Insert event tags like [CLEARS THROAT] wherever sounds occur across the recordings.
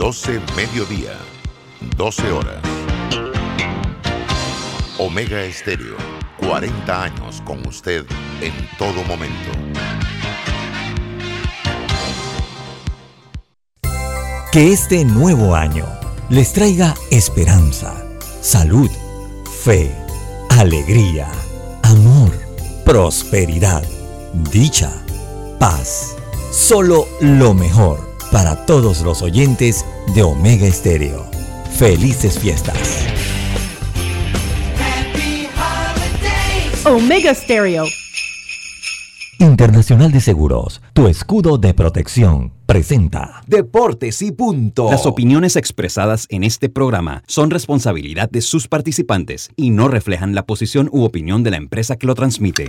12 mediodía, 12 horas. Omega Estéreo, 40 años con usted en todo momento. Que este nuevo año les traiga esperanza, salud, fe, alegría, amor, prosperidad, dicha, paz. Solo lo mejor para todos los oyentes de Omega Estéreo. Felices fiestas. Omega Stereo. Internacional de Seguros, tu escudo de protección, presenta Deportes y punto. Las opiniones expresadas en este programa son responsabilidad de sus participantes y no reflejan la posición u opinión de la empresa que lo transmite.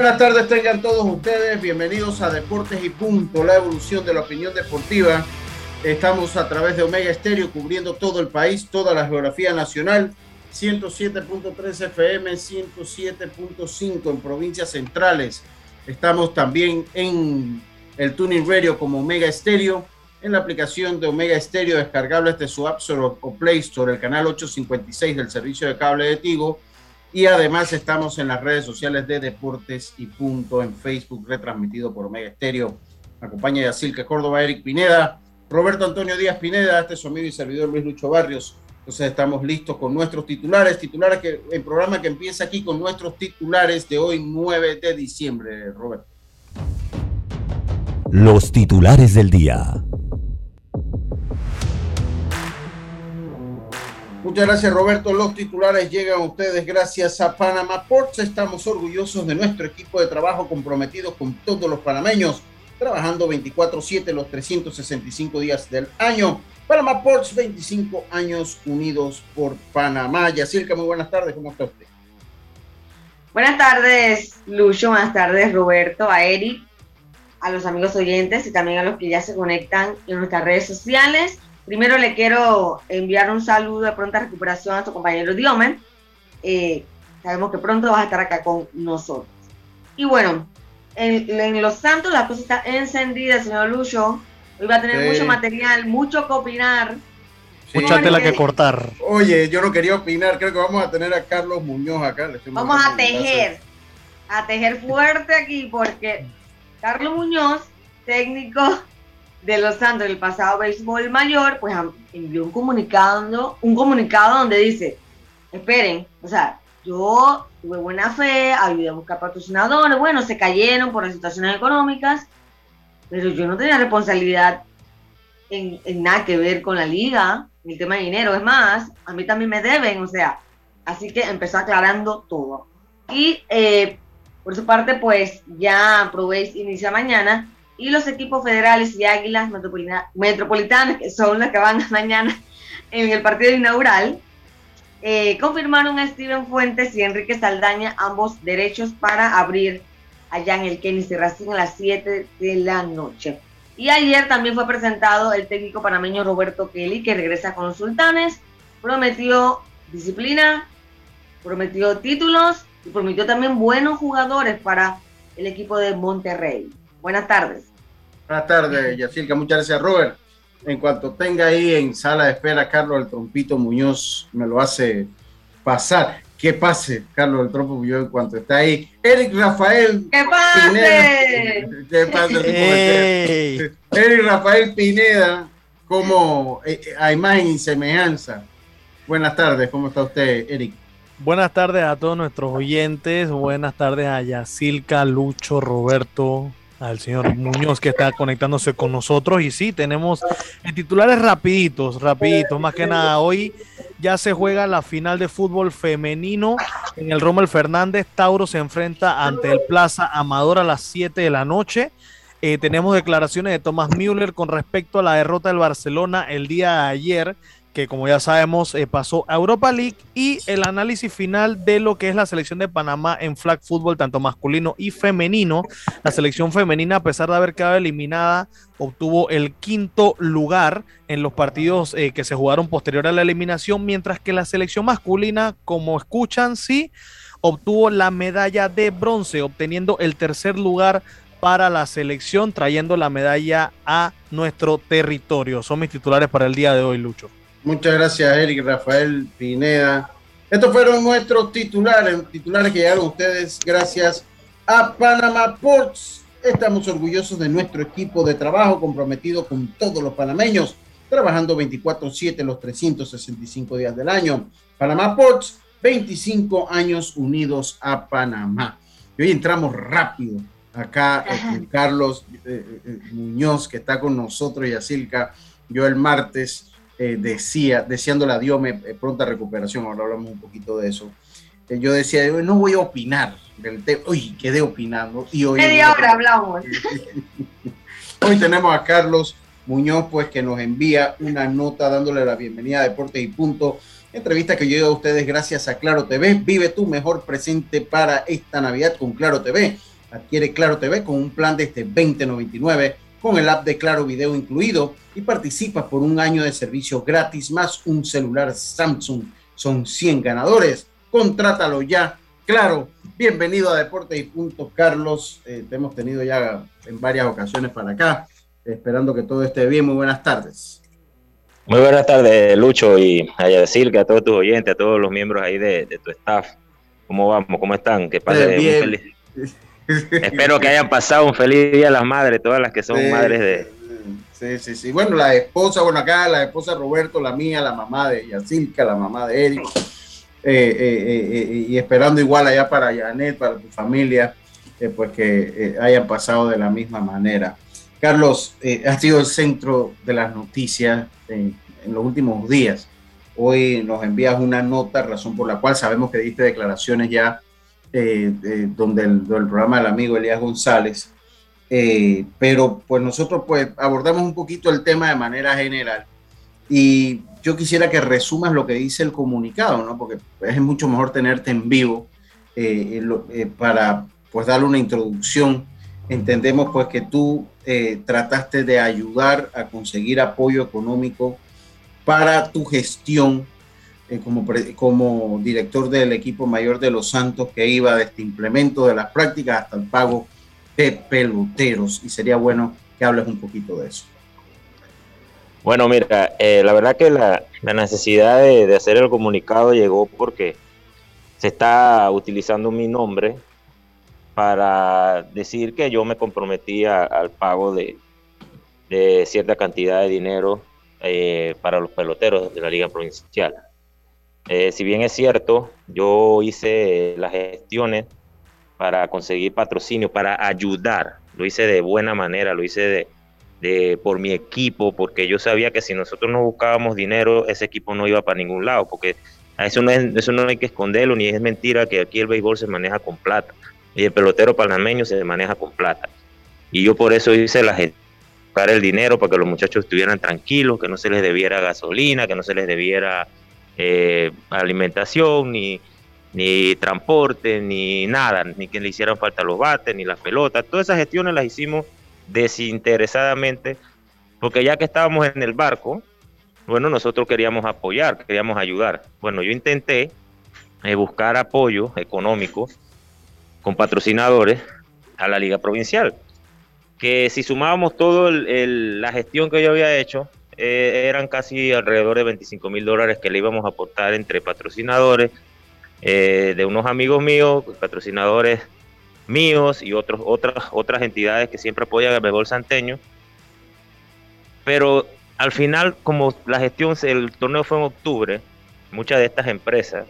Buenas tardes, tengan todos ustedes. Bienvenidos a Deportes y Punto, la evolución de la opinión deportiva. Estamos a través de Omega Estéreo cubriendo todo el país, toda la geografía nacional. 107.3 FM, 107.5 en provincias centrales. Estamos también en el Tuning Radio como Omega Estéreo, en la aplicación de Omega Estéreo descargable desde su App Store o Play Store, el canal 856 del servicio de cable de Tigo y además estamos en las redes sociales de Deportes y Punto en Facebook, retransmitido por Omega Estéreo. Me acompaña Yacilca Córdoba, Eric Pineda, Roberto Antonio Díaz Pineda, este es su amigo y servidor Luis Lucho Barrios. Entonces estamos listos con nuestros titulares, titulares que el programa que empieza aquí con nuestros titulares de hoy 9 de diciembre, Roberto. Los titulares del día. Muchas gracias Roberto. Los titulares llegan a ustedes gracias a Panama Ports. Estamos orgullosos de nuestro equipo de trabajo comprometido con todos los panameños, trabajando 24/7 los 365 días del año. Panama Ports, 25 años unidos por Panamá. Yacirca, muy buenas tardes. ¿Cómo está usted? Buenas tardes, Lucho. Buenas tardes, Roberto, a Eric, a los amigos oyentes y también a los que ya se conectan en nuestras redes sociales. Primero le quiero enviar un saludo de pronta recuperación a tu compañero Diomen. Eh, sabemos que pronto vas a estar acá con nosotros. Y bueno, en, Los Santos la cosa está encendida, señor Lucho. Hoy va a tener mucho material, mucho que opinar. Mucha tela que cortar. Oye, yo no quería opinar, creo que vamos a tener a Carlos Muñoz acá. vamos a tejer, a tejer fuerte aquí porque Carlos Muñoz, técnico de los Santos del pasado béisbol mayor, pues envió un comunicado, un comunicado donde dice, esperen, o sea, yo tuve buena fe, ayudé a buscar patrocinadores, bueno, se cayeron por las situaciones económicas, pero yo no tenía responsabilidad en, nada que ver con la liga, ni el tema de dinero, es más, a mí también me deben, o sea, así que empezó aclarando todo. Y eh, por su parte, pues ya probéis inicia mañana y los equipos federales y águilas metropolitanas, que son las que van [LAUGHS] mañana en el partido inaugural, eh, confirmaron a Steven Fuentes y Enrique Saldaña ambos derechos para abrir allá en el Kenny Racing a las 7 de la noche. Y ayer también fue presentado el técnico panameño Roberto Kelly, que regresa con los sultanes, prometió disciplina, prometió títulos y prometió también buenos jugadores para el equipo de Monterrey. Buenas tardes. Buenas tardes, Yacirca. Muchas gracias, Robert. en cuanto tenga ahí en sala de espera Carlos el Trompito Muñoz, me lo hace pasar. ¿Qué pase, Carlos el Trompo Muñoz, en cuanto está ahí? Eric Rafael. ¿Qué pase? ¿Qué pase? Eric Rafael Pineda, como eh, eh, a imagen y semejanza. Buenas tardes, ¿cómo está usted, Eric? Buenas tardes a todos nuestros oyentes, buenas tardes a Yacilca, Lucho, Roberto, al señor Muñoz que está conectándose con nosotros. Y sí, tenemos titulares rapiditos, rapiditos. Más que nada, hoy ya se juega la final de fútbol femenino en el Rommel Fernández. Tauro se enfrenta ante el Plaza Amador a las 7 de la noche. Eh, tenemos declaraciones de Thomas Müller con respecto a la derrota del Barcelona el día de ayer que como ya sabemos eh, pasó a Europa League y el análisis final de lo que es la selección de Panamá en flag football, tanto masculino y femenino. La selección femenina, a pesar de haber quedado eliminada, obtuvo el quinto lugar en los partidos eh, que se jugaron posterior a la eliminación, mientras que la selección masculina, como escuchan, sí, obtuvo la medalla de bronce, obteniendo el tercer lugar para la selección, trayendo la medalla a nuestro territorio. Son mis titulares para el día de hoy, Lucho. Muchas gracias, Eric Rafael Pineda. Estos fueron nuestros titulares, titulares que llegaron ustedes gracias a Panama Ports. Estamos orgullosos de nuestro equipo de trabajo comprometido con todos los panameños, trabajando 24/7 los 365 días del año. Panama Ports, 25 años unidos a Panamá. Y hoy entramos rápido acá eh, con Carlos eh, eh, Muñoz, que está con nosotros, y Asilca. Yo el martes eh, decía, deseándole a Dios me, eh, pronta recuperación, ahora hablamos un poquito de eso. Eh, yo decía, no voy a opinar del tema, uy, quedé opinando. Y hoy Media hora hablamos. [LAUGHS] hoy tenemos a Carlos Muñoz, pues que nos envía una nota dándole la bienvenida a Deportes y Punto. Entrevista que yo a ustedes gracias a Claro TV. Vive tu mejor presente para esta Navidad con Claro TV. Adquiere Claro TV con un plan de este 2099 con el app de Claro Video incluido y participa por un año de servicio gratis más un celular Samsung. Son 100 ganadores. Contrátalo ya. Claro, bienvenido a Deportes y Puntos, Carlos. Eh, te hemos tenido ya en varias ocasiones para acá, esperando que todo esté bien. Muy buenas tardes. Muy buenas tardes, Lucho, y a decir que a todos tus oyentes, a todos los miembros ahí de, tu staff. ¿Cómo vamos? ¿Cómo están? Que pase bien. feliz. [LAUGHS] Espero que hayan pasado un feliz día a las madres, todas las que son madres de. Sí, sí, sí. Bueno, la esposa, bueno, acá la esposa de Roberto, la mía, la mamá de Yacilca, la mamá de Eric. Eh, eh, eh, y esperando igual allá para Janet, para tu familia, pues que hayan pasado de la misma manera. Carlos, ha sido el centro de las noticias en los últimos días. Hoy nos envías una nota, razón por la cual sabemos que diste declaraciones ya eh, donde el, programa del amigo Elías González, eh, pero pues nosotros pues abordamos un poquito el tema de manera general y yo quisiera que resumas lo que dice el comunicado, ¿no? Porque es mucho mejor tenerte en vivo eh, para pues darle una introducción. Entendemos pues que tú trataste de ayudar a conseguir apoyo económico para tu gestión eh, como, director del equipo mayor de los Santos que iba de este implemento de las prácticas hasta el pago de peloteros y sería bueno que hables un poquito de eso. Bueno, mira, eh, la verdad que la, necesidad de, hacer el comunicado llegó porque se está utilizando mi nombre para decir que yo me comprometía al pago de, de cierta cantidad de dinero eh, para los peloteros de la Liga Provincial. Eh, si bien es cierto, yo hice las gestiones para conseguir patrocinio, para ayudar. Lo hice de buena manera, lo hice de, por mi equipo, porque yo sabía que si nosotros no buscábamos dinero, ese equipo no iba para ningún lado, porque eso no, es, eso no hay que esconderlo, ni es mentira que aquí el béisbol se maneja con plata, y el pelotero panameño se maneja con plata. Y yo por eso hice la gestión buscar el dinero para que los muchachos estuvieran tranquilos, que no se les debiera gasolina, que no se les debiera eh, alimentación, ni, ni transporte, ni nada, ni que le hicieran falta los bates, ni las pelotas. Todas esas gestiones las hicimos desinteresadamente, porque ya que estábamos en el barco, bueno, nosotros queríamos apoyar, queríamos ayudar. Bueno, yo intenté eh, buscar apoyo económico con patrocinadores a la liga provincial, que si sumábamos toda la gestión que yo había hecho, eh, eran casi alrededor de 25 mil dólares que le íbamos a aportar entre patrocinadores eh, de unos amigos míos, patrocinadores míos y otros, otras, otras entidades que siempre apoyan al béisbol santeño. Pero al final, como la gestión, el torneo fue en octubre, muchas de estas empresas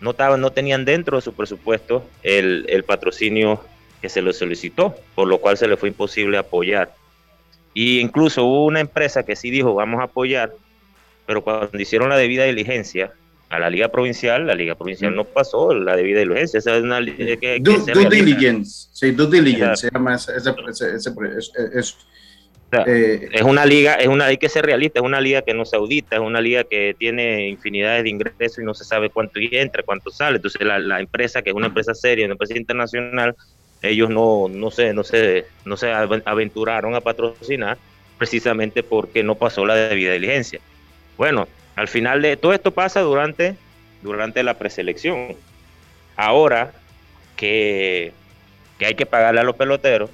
no, estaban, no tenían dentro de su presupuesto el, el patrocinio que se le solicitó, por lo cual se le fue imposible apoyar. Y incluso hubo una empresa que sí dijo vamos a apoyar, pero cuando hicieron la debida diligencia a la liga provincial, la liga provincial mm. no pasó la debida diligencia. Esa es una que, due, diligence, sí, due diligence se llama ese, eh, es una liga, es una liga que se realista, es una liga que no se audita, es una liga que tiene infinidades de ingresos y no se sabe cuánto entra, cuánto sale. Entonces la, la empresa, que es una empresa seria, una empresa internacional, ellos no, no, se, no, se, no se aventuraron a patrocinar precisamente porque no pasó la debida diligencia. Bueno, al final de todo esto pasa durante, durante la preselección. Ahora que, que hay que pagarle a los peloteros,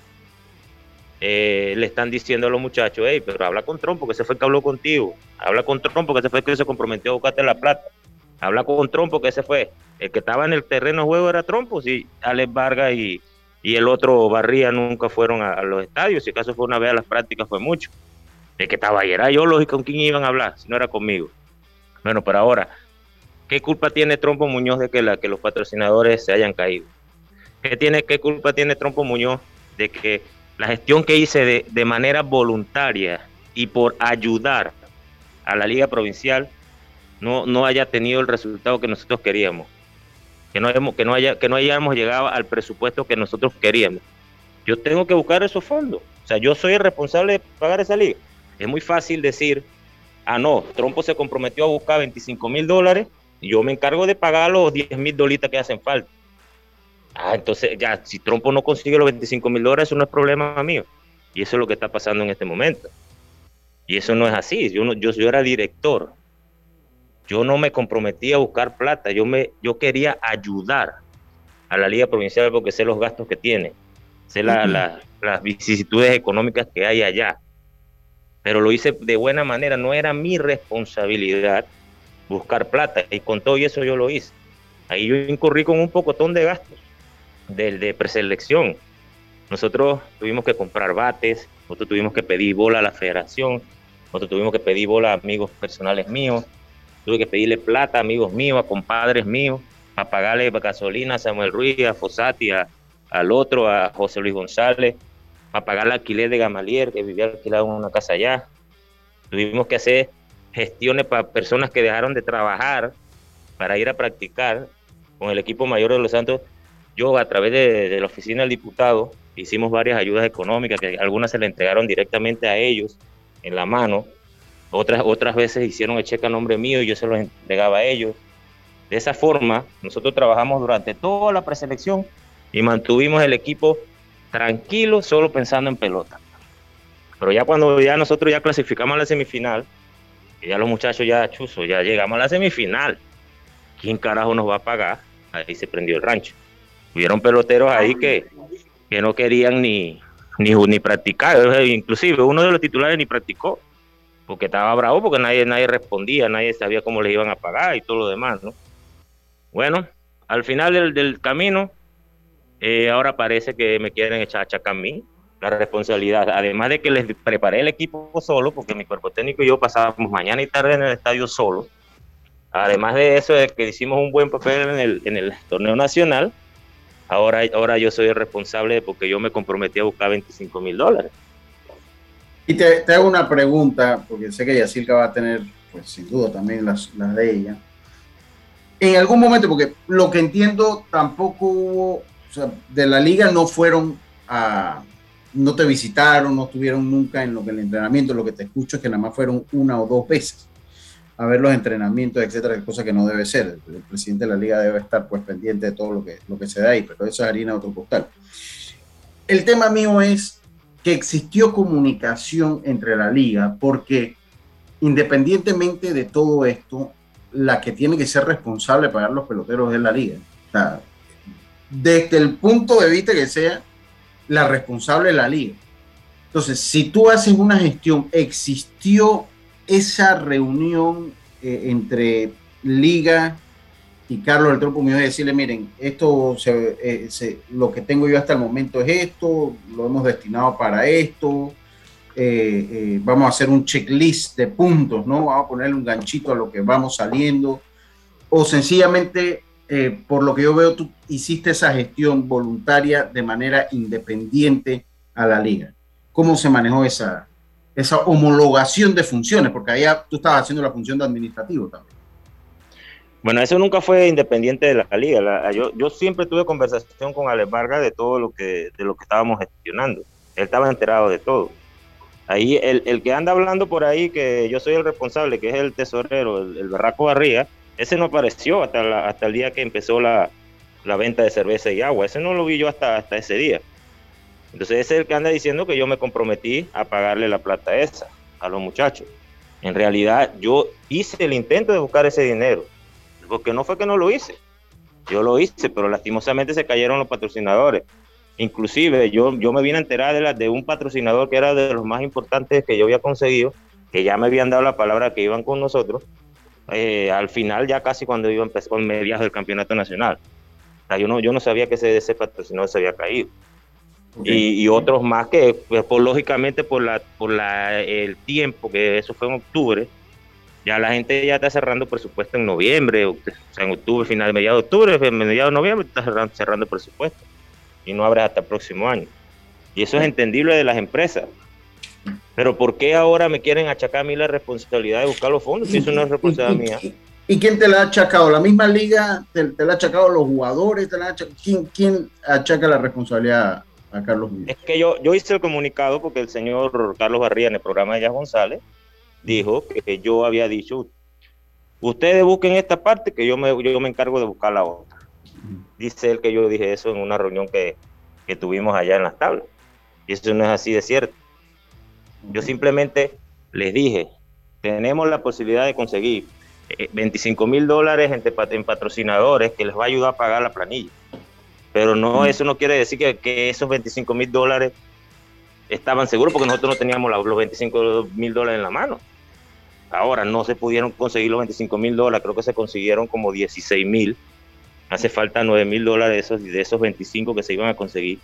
eh, le están diciendo a los muchachos, hey, pero habla con Trump porque se fue que habló contigo. Habla con Trump porque se fue que se comprometió a buscarte la plata. Habla con Trump porque ese fue. El que estaba en el terreno de juego era Trump, pues, y Alex Vargas y, y el otro Barría nunca fueron a, los estadios, si acaso fue una vez a las prácticas fue mucho. De que estaba ahí, era yo lógico con quién iban a hablar, si no era conmigo. Bueno, pero ahora, ¿qué culpa tiene Trompo Muñoz de que los patrocinadores se hayan caído? ¿Qué, tiene, ¿Qué culpa tiene Trompo Muñoz de que la gestión que hice de, de manera voluntaria y por ayudar a la liga provincial no, no haya tenido el resultado que nosotros queríamos? Que no, que, no haya, que no hayamos llegado al presupuesto que nosotros queríamos. Yo tengo que buscar esos fondos. O sea, yo soy el responsable de pagar esa liga. Es muy fácil decir, ah, no, Trompo se comprometió a buscar 25 mil dólares y yo me encargo de pagar los 10 mil dolitas que hacen falta. Ah, entonces ya, si Trompo no consigue los 25 mil dólares, eso no es problema mío. Y eso es lo que está pasando en este momento. Y eso no es así. Yo, no, yo, yo era director yo no me comprometí a buscar plata, yo, me, yo quería ayudar a la Liga Provincial porque sé los gastos que tiene, sé las vicisitudes económicas que hay allá. Pero lo hice de buena manera, no era mi responsabilidad buscar plata y con todo eso yo lo hice. Ahí yo incurrí con un pocotón de gastos del de preselección. Nosotros tuvimos que comprar bates, nosotros tuvimos que pedir bola a la federación, nosotros tuvimos que pedir bola a amigos personales míos, Tuve que pedirle plata a amigos míos, a compadres míos, a pagarle gasolina a Samuel Ruiz, a Fosati, al otro, a José Luis González, a pagar el alquiler de Gamalier, que vivía alquilado en una casa allá. Tuvimos que hacer gestiones para personas que dejaron de trabajar para ir a practicar con el equipo mayor de los Santos. Yo, a través de la oficina del diputado, hicimos varias ayudas económicas, que algunas se le entregaron directamente a ellos en la mano otras, otras veces hicieron el cheque a nombre mío y yo se los entregaba a ellos. De esa forma, nosotros trabajamos durante toda la preselección y mantuvimos el equipo tranquilo, solo pensando en pelota. Pero ya cuando ya nosotros ya clasificamos a la semifinal, y ya los muchachos ya chuzo, ya llegamos a la semifinal, ¿quién carajo nos va a pagar? Ahí se prendió el rancho. Hubieron peloteros ahí que, que no querían ni, ni, ni practicar, inclusive uno de los titulares ni practicó porque estaba bravo porque nadie, nadie respondía, nadie sabía cómo les iban a pagar y todo lo demás, ¿no? Bueno, al final del, camino, eh, ahora parece que me quieren echar a mí la responsabilidad, además de que les preparé el equipo solo, porque mi cuerpo técnico y yo pasábamos mañana y tarde en el estadio solo, además de eso, de que hicimos un buen papel en el, en el torneo nacional, ahora, ahora yo soy el responsable porque yo me comprometí a buscar 25 mil dólares. Y te, hago una pregunta, porque sé que Yacirca va a tener, pues sin duda, también las, las de ella. En algún momento, porque lo que entiendo, tampoco hubo, o sea, de la liga no fueron a, no te visitaron, no estuvieron nunca en lo que el entrenamiento, lo que te escucho es que nada más fueron una o dos veces a ver los entrenamientos, etcétera, cosa que no debe ser. El, presidente de la liga debe estar pues pendiente de todo lo que, lo que se da ahí, pero eso es harina de otro costal. El tema mío es existió comunicación entre la liga, porque independientemente de todo esto, la que tiene que ser responsable de pagar los peloteros es la liga. desde el punto de vista que sea la responsable de la liga. Entonces, si tú haces una gestión, existió esa reunión eh, entre Liga y Carlos del Trompo Muñoz decirle, miren, esto eh, lo que tengo yo hasta el momento es esto, lo hemos destinado para esto, eh, vamos a hacer un checklist de puntos, ¿no? Vamos a ponerle un ganchito a lo que vamos saliendo, o sencillamente, por lo que yo veo, tú hiciste esa gestión voluntaria de manera independiente a la liga. ¿Cómo se manejó esa, esa homologación de funciones? Porque allá tú estabas haciendo la función de administrativo también. Bueno, eso nunca fue independiente de la liga. yo, yo, siempre tuve conversación con Alex Vargas de todo lo que, de lo que estábamos gestionando. Él estaba enterado de todo. Ahí el, el, que anda hablando por ahí que yo soy el responsable, que es el tesorero, el, el Berraco Barría, ese no apareció hasta, hasta el día que empezó la, la, venta de cerveza y agua. Ese no lo vi yo hasta, hasta ese día. Entonces ese es el que anda diciendo que yo me comprometí a pagarle la plata esa a los muchachos. En realidad yo hice el intento de buscar ese dinero, porque no fue que no lo hice. Yo lo hice, pero lastimosamente se cayeron los patrocinadores. Inclusive yo, yo me vine a enterar de, la, de un patrocinador que era de los más importantes que yo había conseguido, que ya me habían dado la palabra que iban con nosotros, eh, al final ya casi cuando iba a empezar con mediados del campeonato nacional. O sea, yo, no, yo no sabía que ese, ese patrocinador se había caído. Y, otros más que, pues, por, lógicamente, por, la, por la, el tiempo, que eso fue en octubre, ya la gente ya está cerrando presupuesto en noviembre, o sea, en octubre, final, mediados de octubre, mediados de noviembre, está cerrando, cerrando presupuesto. Y no abre hasta el próximo año. Y eso es entendible de las empresas. Pero ¿por qué ahora me quieren achacar a mí la responsabilidad de buscar los fondos? Si eso no es responsabilidad mía. ¿Y quién te la ha achacado? ¿La misma liga? ¿Te, la ha achacado los jugadores? Te la ¿Quién, ¿Quién achaca la responsabilidad a Carlos Es que yo, yo hice el comunicado porque el señor Carlos Barría en el programa de Ya González dijo que yo había dicho, ustedes busquen esta parte que yo me, yo me encargo de buscar la otra. Dice él que yo dije eso en una reunión que, que tuvimos allá en las tablas. Y eso no es así de cierto. Yo simplemente les dije, tenemos la posibilidad de conseguir 25 eh, mil dólares en patrocinadores que les va a ayudar a pagar la planilla. Pero no, eso no quiere decir que, esos 25 mil dólares estaban seguros porque nosotros no teníamos los 25 mil dólares en la mano. Ahora no se pudieron conseguir los 25 mil dólares, creo que se consiguieron como 16 mil. Hace falta 9 mil dólares de esos, de esos 25 que se iban a conseguir.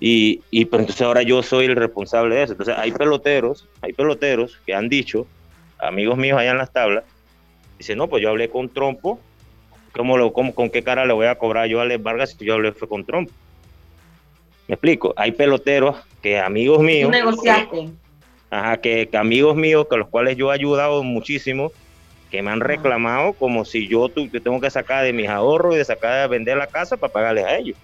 Y, y pues entonces ahora yo soy el responsable de eso. Entonces hay peloteros, hay peloteros que han dicho, amigos míos allá en las tablas, dicen, no, pues yo hablé con Trompo ¿Cómo lo, cómo, ¿Con qué cara le voy a cobrar yo a Alex Vargas si yo hablé fue con Trump? Me explico, hay peloteros que amigos míos. Negociaste. Ajá, que, amigos míos, con los cuales yo he ayudado muchísimo, que me han reclamado como si yo tengo que sacar de mis ahorros y de sacar de vender la casa para pagarles a ellos.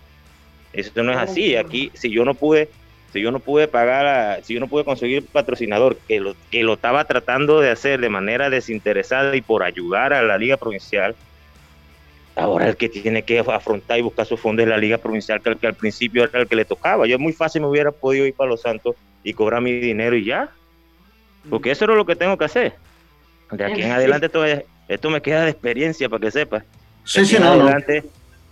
Eso no es así. Aquí, si yo no pude, si yo no pude pagar, si yo no pude conseguir patrocinador que lo, que lo estaba tratando de hacer de manera desinteresada y por ayudar a la liga provincial, Ahora el que tiene que afrontar y buscar su fondo es la Liga Provincial, que, al principio era el que le tocaba. Yo muy fácil me hubiera podido ir para Los Santos y cobrar mi dinero y ya. Porque eso era lo que tengo que hacer. De aquí en adelante esto, me queda de experiencia para que sepas. Sí, sí, no, adelante,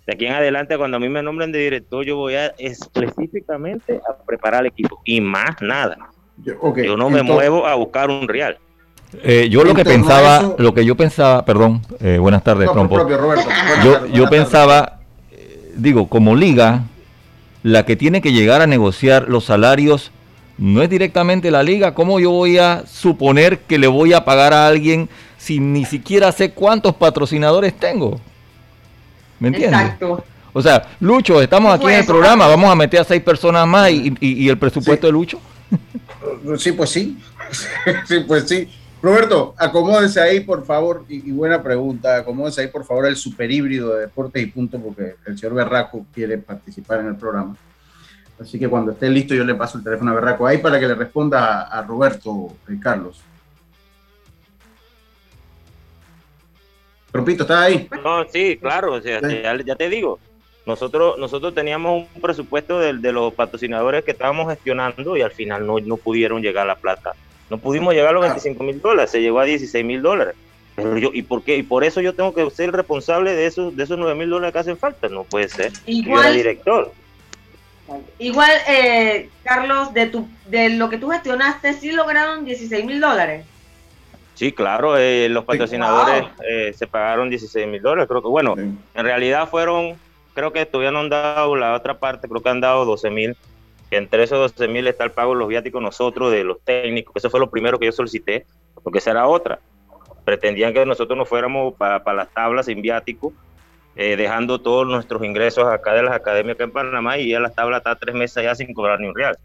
De aquí en adelante, cuando a mí me nombren de director, yo voy a específicamente a preparar el equipo y más nada. Yo, no me muevo a buscar un real. Eh, yo lo que pensaba, lo que yo pensaba, perdón, eh, buenas tardes, Trompo. yo, yo pensaba, eh, digo, como liga, la que tiene que llegar a negociar los salarios no es directamente la liga. ¿Cómo yo voy a suponer que le voy a pagar a alguien si ni siquiera sé cuántos patrocinadores tengo? ¿Me entiendes? Exacto. O sea, Lucho, estamos aquí en el programa, vamos a meter a seis personas más y, el presupuesto de Lucho. [LAUGHS] Sí, pues sí. [LAUGHS] sí, pues sí. Roberto, acomódese ahí, por favor, y, buena pregunta, acomódese ahí, por favor, el super híbrido de deportes y punto, porque el señor Berraco quiere participar en el programa. Así que cuando esté listo, yo le paso el teléfono a Berraco ahí para que le responda a, Roberto y eh, Carlos. Rompito, ¿estás ahí? No, sí, claro, Ya, te digo, nosotros, nosotros teníamos un presupuesto de, de, los patrocinadores que estábamos gestionando y al final no, no pudieron llegar a la plata no pudimos llegar a los 25 mil dólares, se llegó a 16 mil dólares. Pero yo, ¿y por qué? Y por eso yo tengo que ser responsable de esos, de esos 9 mil dólares que hacen falta. No puede ser. Igual, director. Igual, eh, Carlos, de, tu, de lo que tú gestionaste, ¿sí lograron 16 mil dólares? Sí, claro, eh, los patrocinadores eh, se pagaron 16 mil dólares, creo que bueno, en realidad fueron, creo que todavía han dado la otra parte, creo que han dado 12 mil, que entre esos 12 mil está el pago de los viáticos nosotros, de los técnicos, eso fue lo primero que yo solicité, porque esa era otra. Pretendían que nosotros nos fuéramos para, las tablas sin viático, eh, dejando todos nuestros ingresos acá de las academias acá en Panamá y ya las tablas está tres meses ya sin cobrar ni un real.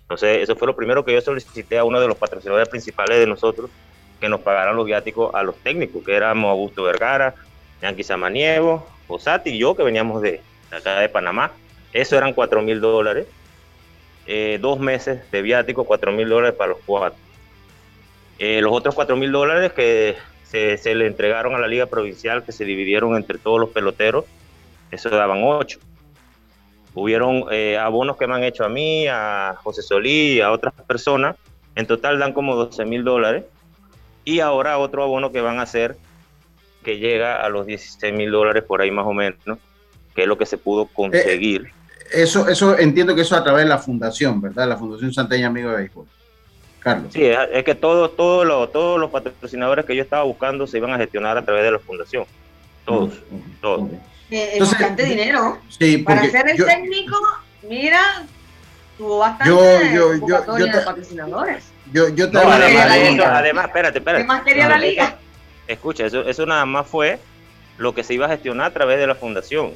Entonces, eso fue lo primero que yo solicité a uno de los patrocinadores principales de nosotros, que nos pagaran los viáticos a los técnicos, que éramos Augusto Vergara, Yankee Samaniego, Osati y yo, que veníamos de, acá de Panamá. Eso eran 4 mil dólares. Eh, dos meses de viático, 4 mil dólares para los cuatro. Eh, los otros 4 mil dólares que se, le entregaron a la Liga Provincial, que se dividieron entre todos los peloteros, eso daban 8. Hubieron eh, abonos que me han hecho a mí, a José Solí, a otras personas. En total dan como 12 mil dólares y ahora otro abono que van a hacer que llega a los 16 mil dólares por ahí más o menos, que es lo que se pudo conseguir. Eh, eso, eso entiendo que eso a través de la fundación, ¿verdad? La Fundación Santeña Amigo de Béisbol. Carlos. Sí, es que todos todo todos los patrocinadores que yo estaba buscando se iban a gestionar a través de la fundación. Todos, todos. Eh, bastante dinero. Sí, Para ser el técnico, mira, tuvo bastante yo, yo, yo, yo, patrocinadores. Yo, yo no, además, espérate, espérate. ¿Qué más quería la liga? Escucha, eso, eso nada más fue lo que se iba a gestionar a través de la fundación.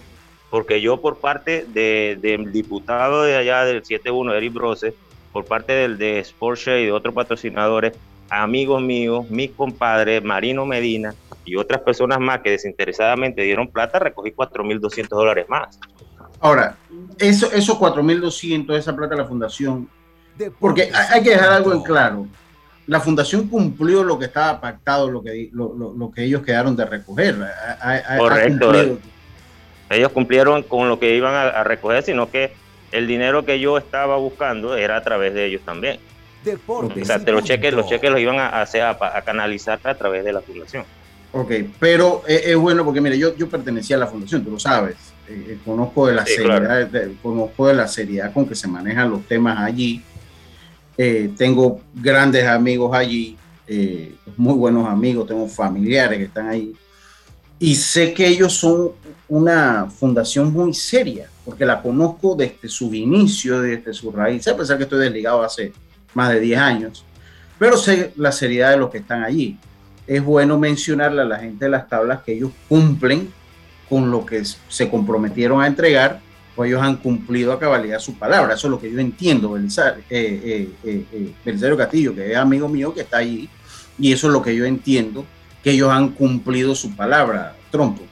Porque yo por parte del diputado de allá del 7-1, Eric Brose, por parte del de Sportshare y de otros patrocinadores, amigos míos, mis compadres, Marino Medina y otras personas más que desinteresadamente dieron plata, recogí 4.200 dólares más. Ahora, eso, esos 4.200, esa plata de la fundación, porque hay que dejar algo en claro. La fundación cumplió lo que estaba pactado, lo que, lo, que ellos quedaron de recoger. Correcto. ellos cumplieron con lo que iban a, recoger, sino que el dinero que yo estaba buscando era a través de ellos también. o sea, los cheques, los cheques los iban a, hacer, a, canalizar a través de la fundación. Ok, pero es, bueno porque, mire, yo, yo pertenecía a la fundación, tú lo sabes. Eh, eh, conozco de la seriedad, conozco de la seriedad con que se manejan los temas allí eh, tengo grandes amigos allí, eh, muy buenos amigos, tengo familiares que están ahí. Y sé que ellos son una fundación muy seria, porque la conozco desde su inicio, desde su raíz, a pesar que estoy desligado hace más de 10 años, pero sé la seriedad de los que están allí. Es bueno mencionarle a la gente de las tablas que ellos cumplen con lo que se comprometieron a entregar pues ellos han cumplido a cabalidad su palabra. Eso es lo que yo entiendo, Belisario, eh, eh, eh, Castillo, que es amigo mío que está ahí, y eso es lo que yo entiendo, que ellos han cumplido su palabra, Trompo.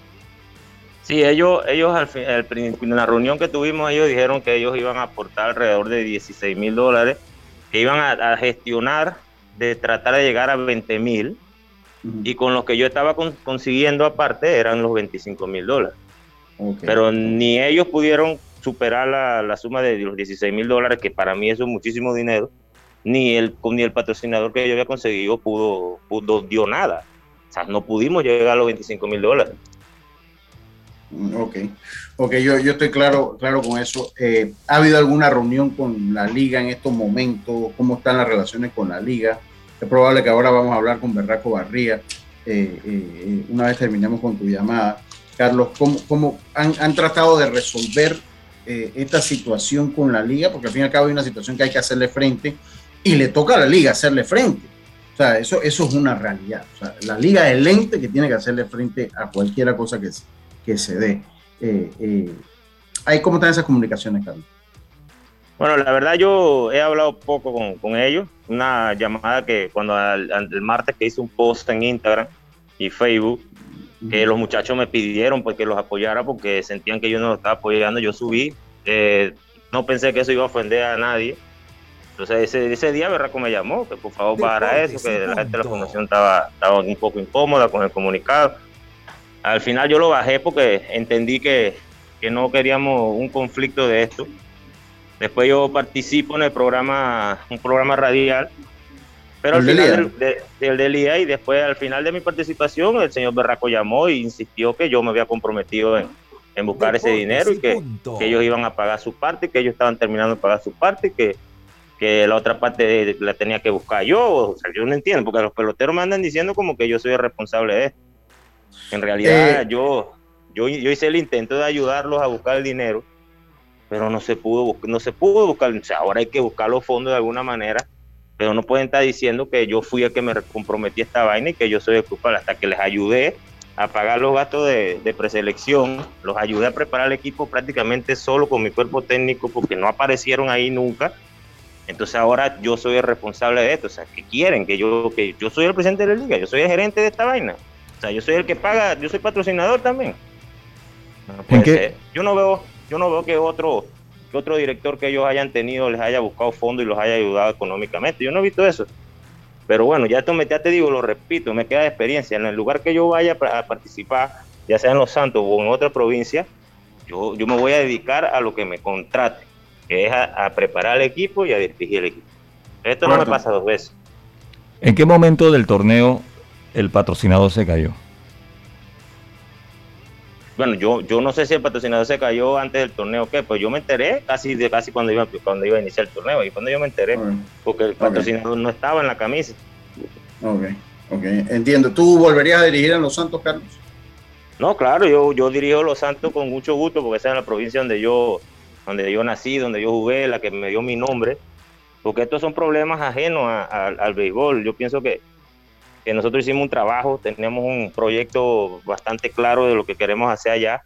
Sí, ellos, ellos al en la reunión que tuvimos, ellos dijeron que ellos iban a aportar alrededor de 16 mil dólares, que iban a, gestionar de tratar de llegar a 20 mil, y con lo que yo estaba consiguiendo aparte eran los 25 mil dólares. Pero ni ellos pudieron superar la, suma de los 16 mil dólares, que para mí eso es muchísimo dinero, ni el, ni el patrocinador que yo había conseguido pudo, pudo dio nada. O sea, no pudimos llegar a los 25 mil dólares. Mm, ok, ok, yo, yo estoy claro, claro con eso. Eh, ¿Ha habido alguna reunión con la liga en estos momentos? ¿Cómo están las relaciones con la liga? Es probable que ahora vamos a hablar con Berraco Barría eh, eh, una vez terminemos con tu llamada. Carlos, ¿cómo, han, tratado de resolver esta situación con la liga? Porque al fin y al cabo hay una situación que hay que hacerle frente y le toca a la liga hacerle frente. Sea, eso, eso es una realidad. O sea, la liga es el ente que tiene que hacerle frente a cualquier cosa que, que se dé. Eh, eh, ¿Cómo están esas comunicaciones, Carlos? Bueno, la verdad yo he hablado poco con, ellos. Una llamada que cuando el martes que hice un post en Instagram y Facebook, que los muchachos me pidieron pues que los apoyara porque sentían que yo no los estaba apoyando. Yo subí, eh, no pensé que eso iba a ofender a nadie. Entonces ese, ese día Berraco me llamó, que por favor para eso, que la gente de la fundación estaba, estaba un poco incómoda con el comunicado. Al final yo lo bajé porque entendí que, que no queríamos un conflicto de esto. Después yo participo en el programa, un programa radial pero al final del, del, día y después al final de mi participación, el señor Berraco llamó e insistió que yo me había comprometido en, buscar ese dinero y que, ellos iban a pagar su parte, que ellos estaban terminando de pagar su parte y que, que la otra parte la tenía que buscar yo, o sea, yo no entiendo, porque los peloteros me andan diciendo como que yo soy el responsable de esto. En realidad, eh. yo, yo, yo hice el intento de ayudarlos a buscar el dinero, pero no se pudo, no se pudo buscar, o sea, ahora hay que buscar los fondos de alguna manera, pero no pueden estar diciendo que yo fui el que me comprometí esta vaina y que yo soy el culpable, hasta que les ayudé a pagar los gastos de, de, preselección, los ayudé a preparar el equipo prácticamente solo con mi cuerpo técnico porque no aparecieron ahí nunca. Entonces ahora yo soy el responsable de esto, o sea, que quieren que yo que yo soy el presidente de la liga, yo soy el gerente de esta vaina. O sea, yo soy el que paga, yo soy patrocinador también. Yo no veo yo no veo que otro que otro director que ellos hayan tenido les haya buscado fondo y los haya ayudado económicamente. Yo no he visto eso. Pero bueno, ya, esto, ya te digo, lo repito, me queda de experiencia. En el lugar que yo vaya a participar, ya sea en Los Santos o en otra provincia, yo, yo me voy a dedicar a lo que me contrate, que es a, preparar el equipo y a dirigir el equipo. Esto no me pasa dos veces. ¿En qué momento del torneo el patrocinador se cayó? bueno, yo, yo no sé si el patrocinador se cayó antes del torneo o qué, pues yo me enteré casi de casi cuando iba, cuando iba a iniciar el torneo, y cuando yo me enteré, porque el patrocinador no estaba en la camisa. Ok, ok, entiendo. ¿Tú volverías a dirigir a Los Santos, Carlos? No, claro, yo, yo dirijo Los Santos con mucho gusto, porque esa es la provincia donde yo, donde yo nací, donde yo jugué, la que me dio mi nombre, porque estos son problemas ajenos al béisbol. Yo pienso que que nosotros hicimos un trabajo, tenemos un proyecto bastante claro de lo que queremos hacer allá,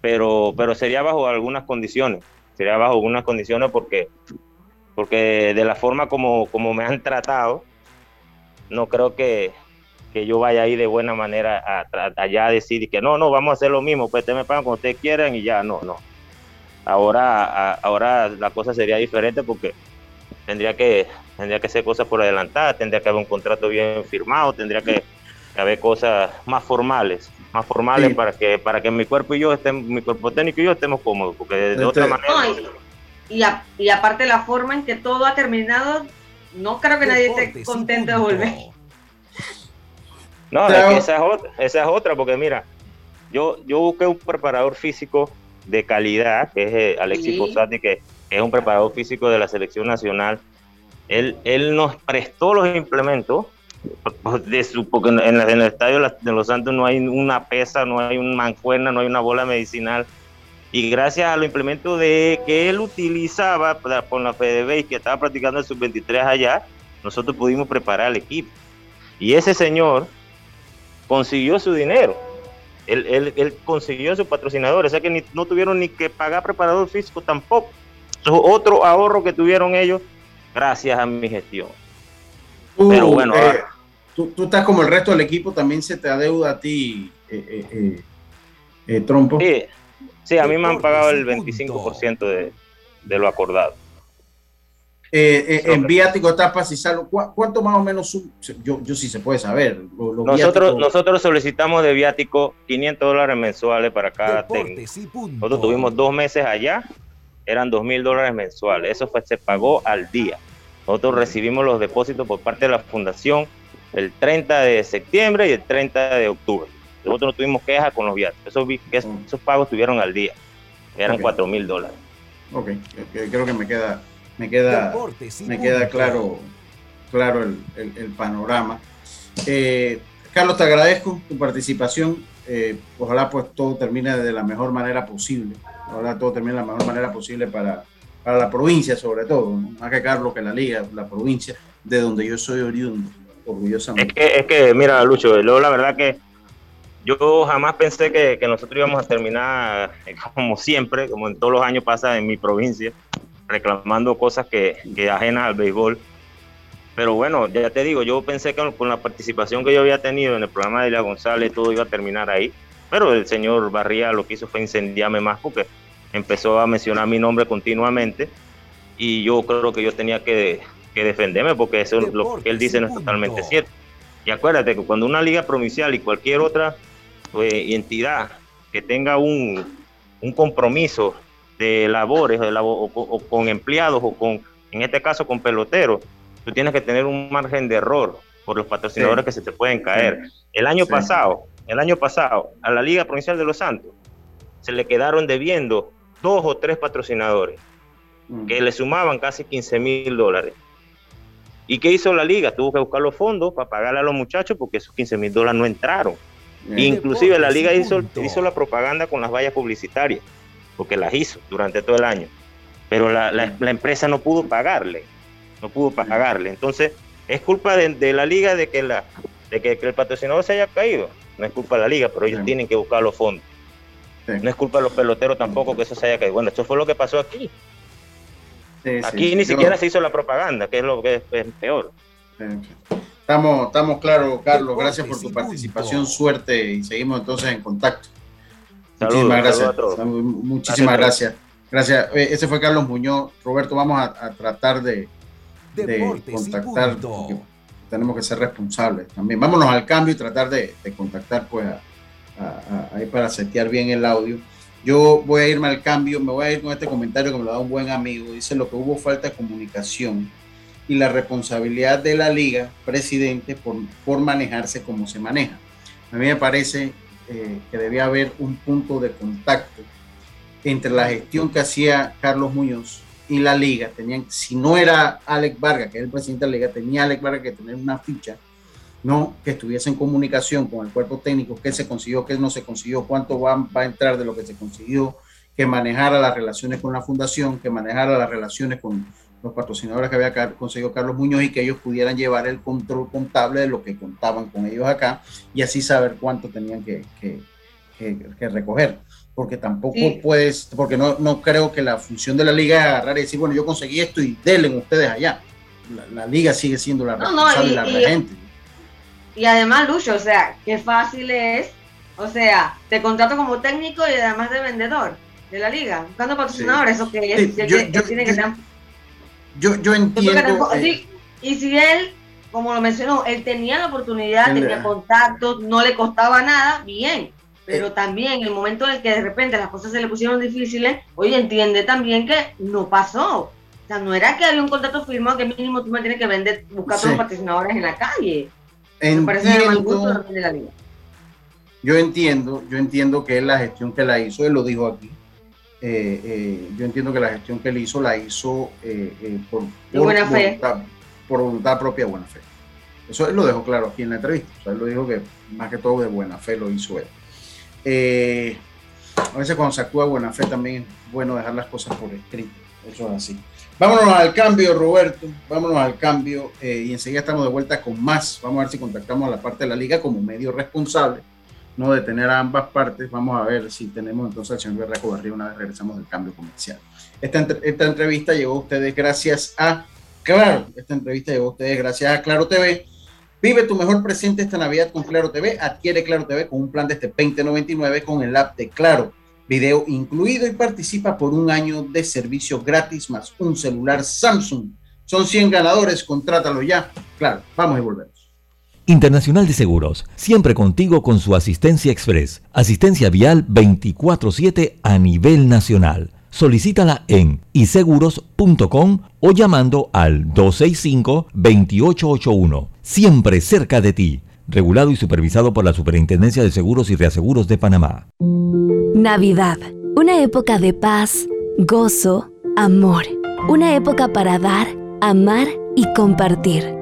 pero, pero sería bajo algunas condiciones, sería bajo algunas condiciones porque, porque de la forma como, como me han tratado, no creo que, que yo vaya ahí de buena manera a, allá a decir que no, no, vamos a hacer lo mismo, pues ustedes me pagan como ustedes quieran y ya, no, no. Ahora, ahora la cosa sería diferente porque tendría que tendría que ser cosas por adelantar, tendría que haber un contrato bien firmado, tendría que haber cosas más formales, más formales para que para que mi cuerpo y yo estén, mi cuerpo técnico y yo estemos cómodos, porque de, otra este, manera. y, y, aparte la forma en que todo ha terminado, no creo que nadie esté contento de volver. No, esa, es otra, esa es otra, porque mira, yo, yo busqué un preparador físico de calidad, que es eh, Alexis Posati, que es un preparador físico de la selección nacional él, nos prestó los implementos, [LAUGHS] de su, porque en, el estadio de Los Santos no hay una pesa, no hay una mancuerna, no hay una bola medicinal. Y gracias a los implementos de, que él utilizaba con la FedeBase, que estaba practicando el sub-23 allá, nosotros pudimos preparar el equipo. Y ese señor consiguió su dinero. Él, él, consiguió su patrocinador, o sea que no tuvieron ni que pagar preparador físico tampoco. otro ahorro que tuvieron ellos gracias a mi gestión. Pero bueno, eh, tú, estás como el resto del equipo, también se te adeuda a ti, eh, eh, Trompo. Sí, a mí me han pagado el 25% de, de lo acordado. En viático, tapas y salvo, ¿cuánto más o menos? Yo, yo sí se puede saber. nosotros, nosotros solicitamos de viático 500 dólares mensuales para cada técnico. Nosotros tuvimos dos meses allá eran dos mil dólares mensuales. Eso fue, se pagó al día. Nosotros recibimos los depósitos por parte de la fundación el 30 de septiembre y el 30 de octubre. Nosotros no tuvimos queja con los viajes. Esos, mm. esos pagos estuvieron al día. Eran cuatro mil dólares. Ok, creo que me queda, me queda, me queda claro, claro el, el, panorama. Eh, Carlos, te agradezco tu participación. Eh, ojalá pues todo termine de la mejor manera posible. Ojalá todo termine de la mejor manera posible para, para la provincia, sobre todo. Más que Carlos, que la liga, la provincia, de donde yo soy oriundo, orgullosamente. Es que, es que mira, Lucho, luego la verdad que yo jamás pensé que, que, nosotros íbamos a terminar, [LAUGHS] como siempre, como en todos los años pasa en mi provincia, reclamando cosas que, que ajenas al béisbol. Pero bueno, ya te digo, yo pensé que con la participación que yo había tenido en el programa de Ila González todo iba a terminar ahí, pero el señor Barría lo que hizo fue incendiarme más porque empezó a mencionar mi nombre continuamente y yo creo que yo tenía que, defenderme porque eso lo que él dice no es totalmente cierto. Y acuérdate que cuando una liga provincial y cualquier otra pues, entidad que tenga un, compromiso de labores o con empleados o con, en este caso, con peloteros, tú tienes que tener un margen de error por los patrocinadores que se te pueden caer. El año pasado, el año pasado, a la Liga Provincial de Los Santos se le quedaron debiendo dos o tres patrocinadores. mm. que le sumaban casi 15 mil dólares. ¿Y qué hizo la liga? Tuvo que buscar los fondos para pagarle a los muchachos porque esos 15 mil dólares no entraron. Inclusive la liga hizo, hizo la propaganda con las vallas publicitarias, porque las hizo durante todo el año. Pero la, la, empresa no pudo pagarle, no pudo pagarle. Entonces, es culpa de, la liga de que, la, de que, el patrocinador se haya caído. No es culpa de la liga, pero ellos tienen que buscar los fondos. No es culpa de los peloteros tampoco que eso se haya caído. Bueno, esto fue lo que pasó aquí. aquí ni siquiera se hizo la propaganda, que es lo que es, peor. Estamos, estamos claros, Carlos. Gracias por tu participación. Suerte y seguimos entonces en contacto. Muchísimas gracias. Muchísimas gracias. Gracias. Eh, ese fue Carlos Muñoz. Roberto, vamos a, tratar de, contactar. Tenemos que ser responsables también. Vámonos al cambio y tratar de, contactar pues ahí para setear bien el audio. Yo voy a irme al cambio, me voy a ir con este comentario que me lo da un buen amigo. Dice lo que hubo falta de comunicación y la responsabilidad de la liga, presidente, por, por manejarse como se maneja. A mí me parece eh, que debía haber un punto de contacto entre la gestión que hacía Carlos Muñoz y la liga. Tenían, si no era Alex Vargas, que es el presidente de la liga, tenía Alex Vargas que tener una ficha, no que estuviese en comunicación con el cuerpo técnico, qué se consiguió, qué no se consiguió, cuánto va, va a entrar de lo que se consiguió, que manejara las relaciones con la fundación, que manejara las relaciones con los patrocinadores que había conseguido Carlos Muñoz y que ellos pudieran llevar el control contable de lo que contaban con ellos acá y así saber cuánto tenían que, recoger. Porque tampoco puedes, porque no, no creo que la función de la liga es agarrar y decir, bueno, yo conseguí esto y denle ustedes allá. La, liga sigue siendo la responsable y, la regente. Y además, Lucho, o sea, qué fácil es, o sea, te contrato como técnico y además de vendedor de la liga, buscando patrocinadores, eso que, es, tiene que yo, yo entiendo. Eh, y si él, como lo mencionó, él tenía la oportunidad, tenía contactos, no le costaba nada, bien. Pero eh. también en el momento en el que de repente las cosas se le pusieron difíciles, oye, entiende también que no pasó. O sea, no era que había un contrato firmado que mínimo tú me tienes que vender, buscar todos los patrocinadores en la calle. Entiendo, me parece mal gusto de la liga. Yo entiendo, yo entiendo que es la gestión que la hizo, él lo dijo aquí eh, eh, yo entiendo que la gestión que él hizo la hizo eh, por, buena fe. por voluntad propia buena fe. Eso él lo dejó claro aquí en la entrevista. O sea, él lo dijo que más que todo de buena fe lo hizo él. a veces cuando se actúa de buena fe también es bueno dejar las cosas por escrito. Eso es así. Vámonos al cambio, Roberto. Vámonos al cambio y enseguida estamos de vuelta con más. Vamos a ver si contactamos a la parte de la liga como medio responsable no de tener a ambas partes. Vamos a ver si tenemos entonces al señor Berraco Barrio una vez regresamos del cambio comercial. Esta, esta entrevista llegó a ustedes gracias a Claro. Esta entrevista llegó a ustedes gracias a Claro TV. Vive tu mejor presente esta Navidad con Claro TV. Adquiere Claro TV con un plan de este 2099 con el app de Claro. Video incluido y participa por un año de servicio gratis más un celular Samsung. Son 100 ganadores, contrátalo ya. Claro, vamos y volvemos. Internacional de Seguros, siempre contigo con su asistencia express, asistencia vial 24/7 a nivel nacional. Solicítala en iseguros.com o llamando al 265-2881, siempre cerca de ti. Regulado y supervisado por la Superintendencia de Seguros y Reaseguros de Panamá. Navidad, una época de paz, gozo, amor, una época para dar, amar y compartir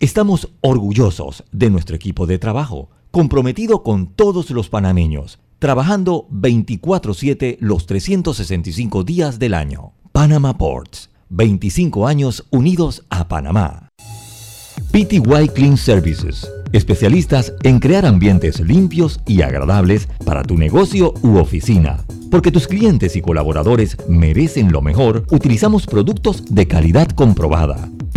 estamos orgullosos de nuestro equipo de trabajo, comprometido con todos los panameños, trabajando 24/7 los 365 días del año. Panama Ports, 25 años unidos a Panamá. PTY Clean Services, especialistas en crear ambientes limpios y agradables para tu negocio u oficina. Porque tus clientes y colaboradores merecen lo mejor, utilizamos productos de calidad comprobada.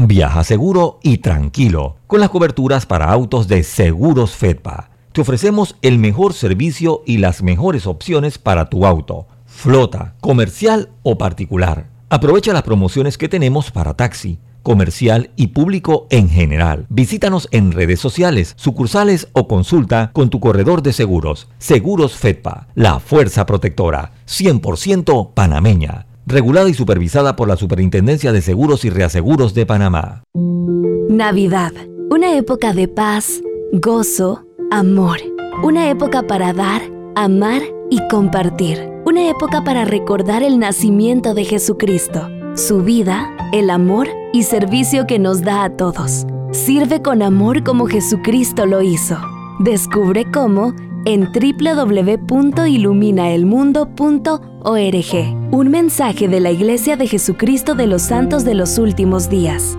Viaja seguro y tranquilo con las coberturas para autos de Seguros Fedpa. Te ofrecemos el mejor servicio y las mejores opciones para tu auto, flota, comercial o particular. Aprovecha las promociones que tenemos para taxi comercial y público en general. Visítanos en redes sociales, sucursales o consulta con tu corredor de seguros. Seguros Fedpa, la fuerza protectora, 100% panameña. Regulada y supervisada por la Superintendencia de Seguros y Reaseguros de Panamá. Navidad, una época de paz, gozo, amor. Una época para dar, amar y compartir. Una época para recordar el nacimiento de Jesucristo su vida, el amor y servicio que nos da a todos. Sirve con amor como Jesucristo lo hizo. Descubre cómo en www.iluminaelmundo.org. Un mensaje de la Iglesia de Jesucristo de los Santos de los Últimos Días.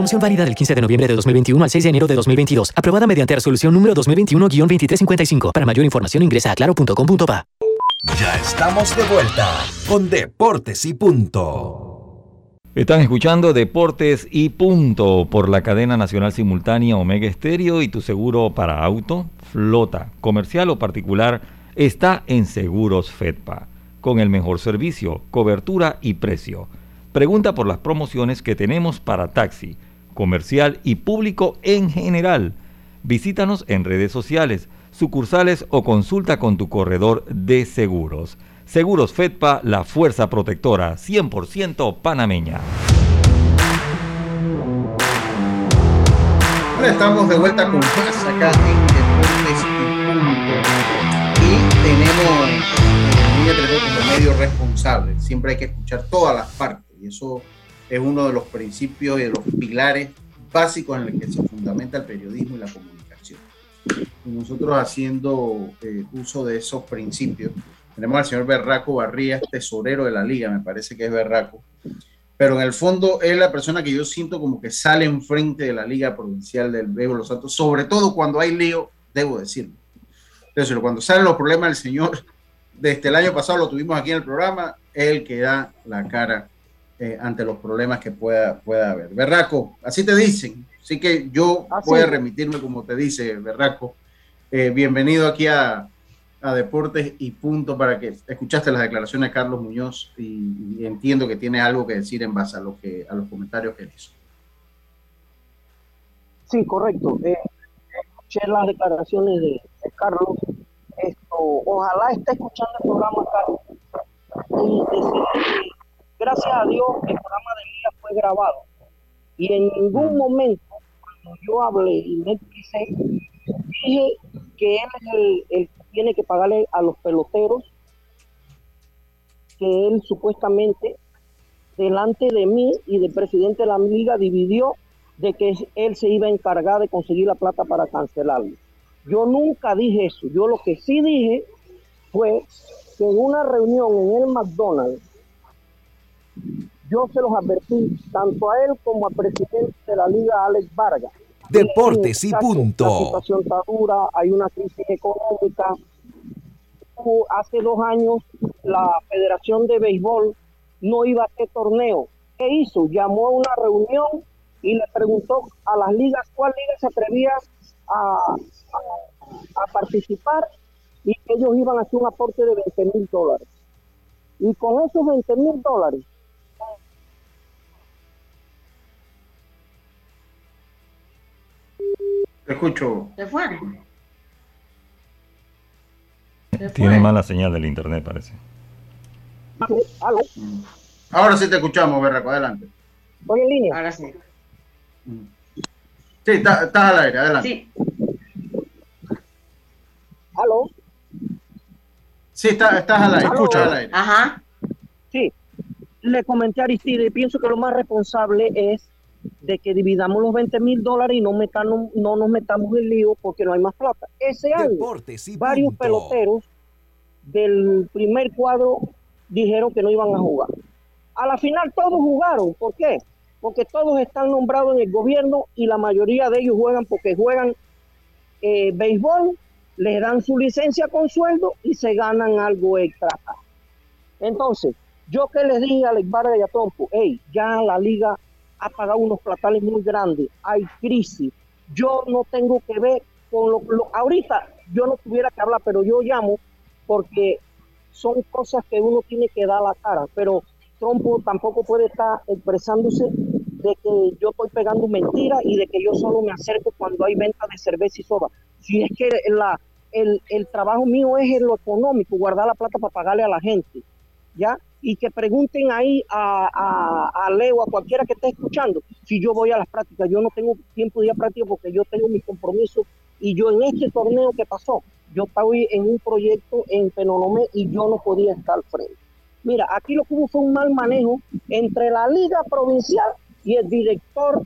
Promoción válida del 15 de noviembre de 2021 al 6 de enero de 2022. Aprobada mediante resolución número 2021-2355. Para mayor información ingresa a claro.com.pa. Ya estamos de vuelta con Deportes y Punto. Están escuchando Deportes y Punto por la cadena nacional simultánea Omega Estéreo y tu seguro para auto, flota, comercial o particular está en Seguros Fedpa, con el mejor servicio, cobertura y precio Pregunta por las promociones que tenemos para taxi, comercial y público en general. Visítanos en redes sociales, sucursales o consulta con tu corredor de seguros. Seguros Fedpa, la fuerza protectora 100% panameña. estamos de vuelta con más acá en Deportes y Y tenemos en línea como medio responsable. Siempre hay que escuchar todas las partes y eso es uno de los principios y de los pilares básicos en los que se fundamenta el periodismo y la comunicación. Y nosotros haciendo eh, uso de esos principios, tenemos al señor Berraco Barrías, tesorero de la liga, me parece que es Berraco, pero en el fondo es la persona que yo siento como que sale enfrente de la liga provincial del Bebo Los Santos, sobre todo cuando hay lío, debo decirlo. Entonces, cuando salen los problemas, el señor, desde el año pasado lo tuvimos aquí en el programa, el que da la cara eh, ante los problemas que pueda, pueda haber. Berraco, así te dicen. Así que yo voy a remitirme como te dice Berraco. Eh, bienvenido aquí a, a, Deportes y Punto para que escuchaste las declaraciones de Carlos Muñoz y, entiendo que tiene algo que decir en base a, lo que, a los comentarios que hizo. Sí, correcto. Eh, escuché las declaraciones de, Carlos. Esto, ojalá esté escuchando el programa, Carlos. Y decir que gracias a Dios el programa de Liga fue grabado. Y en ningún momento, cuando yo hablé y me dije que él tiene que pagarle a los peloteros, que él supuestamente, delante de mí y del presidente de la liga, dividió de que él se iba a encargar de conseguir la plata para cancelarlo. Yo nunca dije eso. Yo lo que sí dije fue que en una reunión en el McDonald's Yo se los advertí tanto a él como al presidente de la liga, Alex Vargas. Deportes y punto. La situación está dura, hay una crisis económica. Hace dos años la Federación de Béisbol no iba a hacer torneo. ¿Qué hizo? Llamó a una reunión y le preguntó a las ligas cuál liga se atrevía a, a, participar y ellos iban a hacer un aporte de 20 mil dólares. Y con esos 20 mil dólares, Te escucho. ¿Se fue? Tiene mala señal del internet, parece. Ahora sí te escuchamos, Berraco, adelante. Voy en línea. Ahora sí. Sí, estás al aire, adelante. Sí. ¿Aló? Sí, estás al aire. Escucha. al aire. Ajá. Sí. Le comenté a Aristide y pienso que lo más responsable es de que dividamos los 20 mil dólares y no, metamos, no nos metamos en lío porque no hay más plata. Ese año, varios peloteros del primer cuadro dijeron que no iban a jugar. A la final todos jugaron. ¿Por qué? Porque todos están nombrados en el gobierno y la mayoría de ellos juegan porque juegan eh, béisbol, les dan su licencia con sueldo y se ganan algo extra. Entonces, yo que les dije a Alex Vargas y a Trompo, hey, ya la liga ha pagado unos platales muy grandes, hay crisis. Yo no tengo que ver con lo, lo ahorita yo no tuviera que hablar, pero yo llamo porque son cosas que uno tiene que dar la cara, pero Trump tampoco puede estar expresándose de que yo estoy pegando mentiras y de que yo solo me acerco cuando hay venta de cerveza y soda. Si es que la, el, el trabajo mío es en lo económico, guardar la plata para pagarle a la gente, ¿ya? Y que pregunten ahí a, a, a, Leo, a cualquiera que esté escuchando, si yo voy a las prácticas. Yo no tengo tiempo de ir a prácticas porque yo tengo mis compromisos y yo en este torneo que pasó, yo estaba en un proyecto en Penonomé y yo no podía estar frente. Mira, aquí lo que hubo fue un mal manejo entre la liga provincial y el director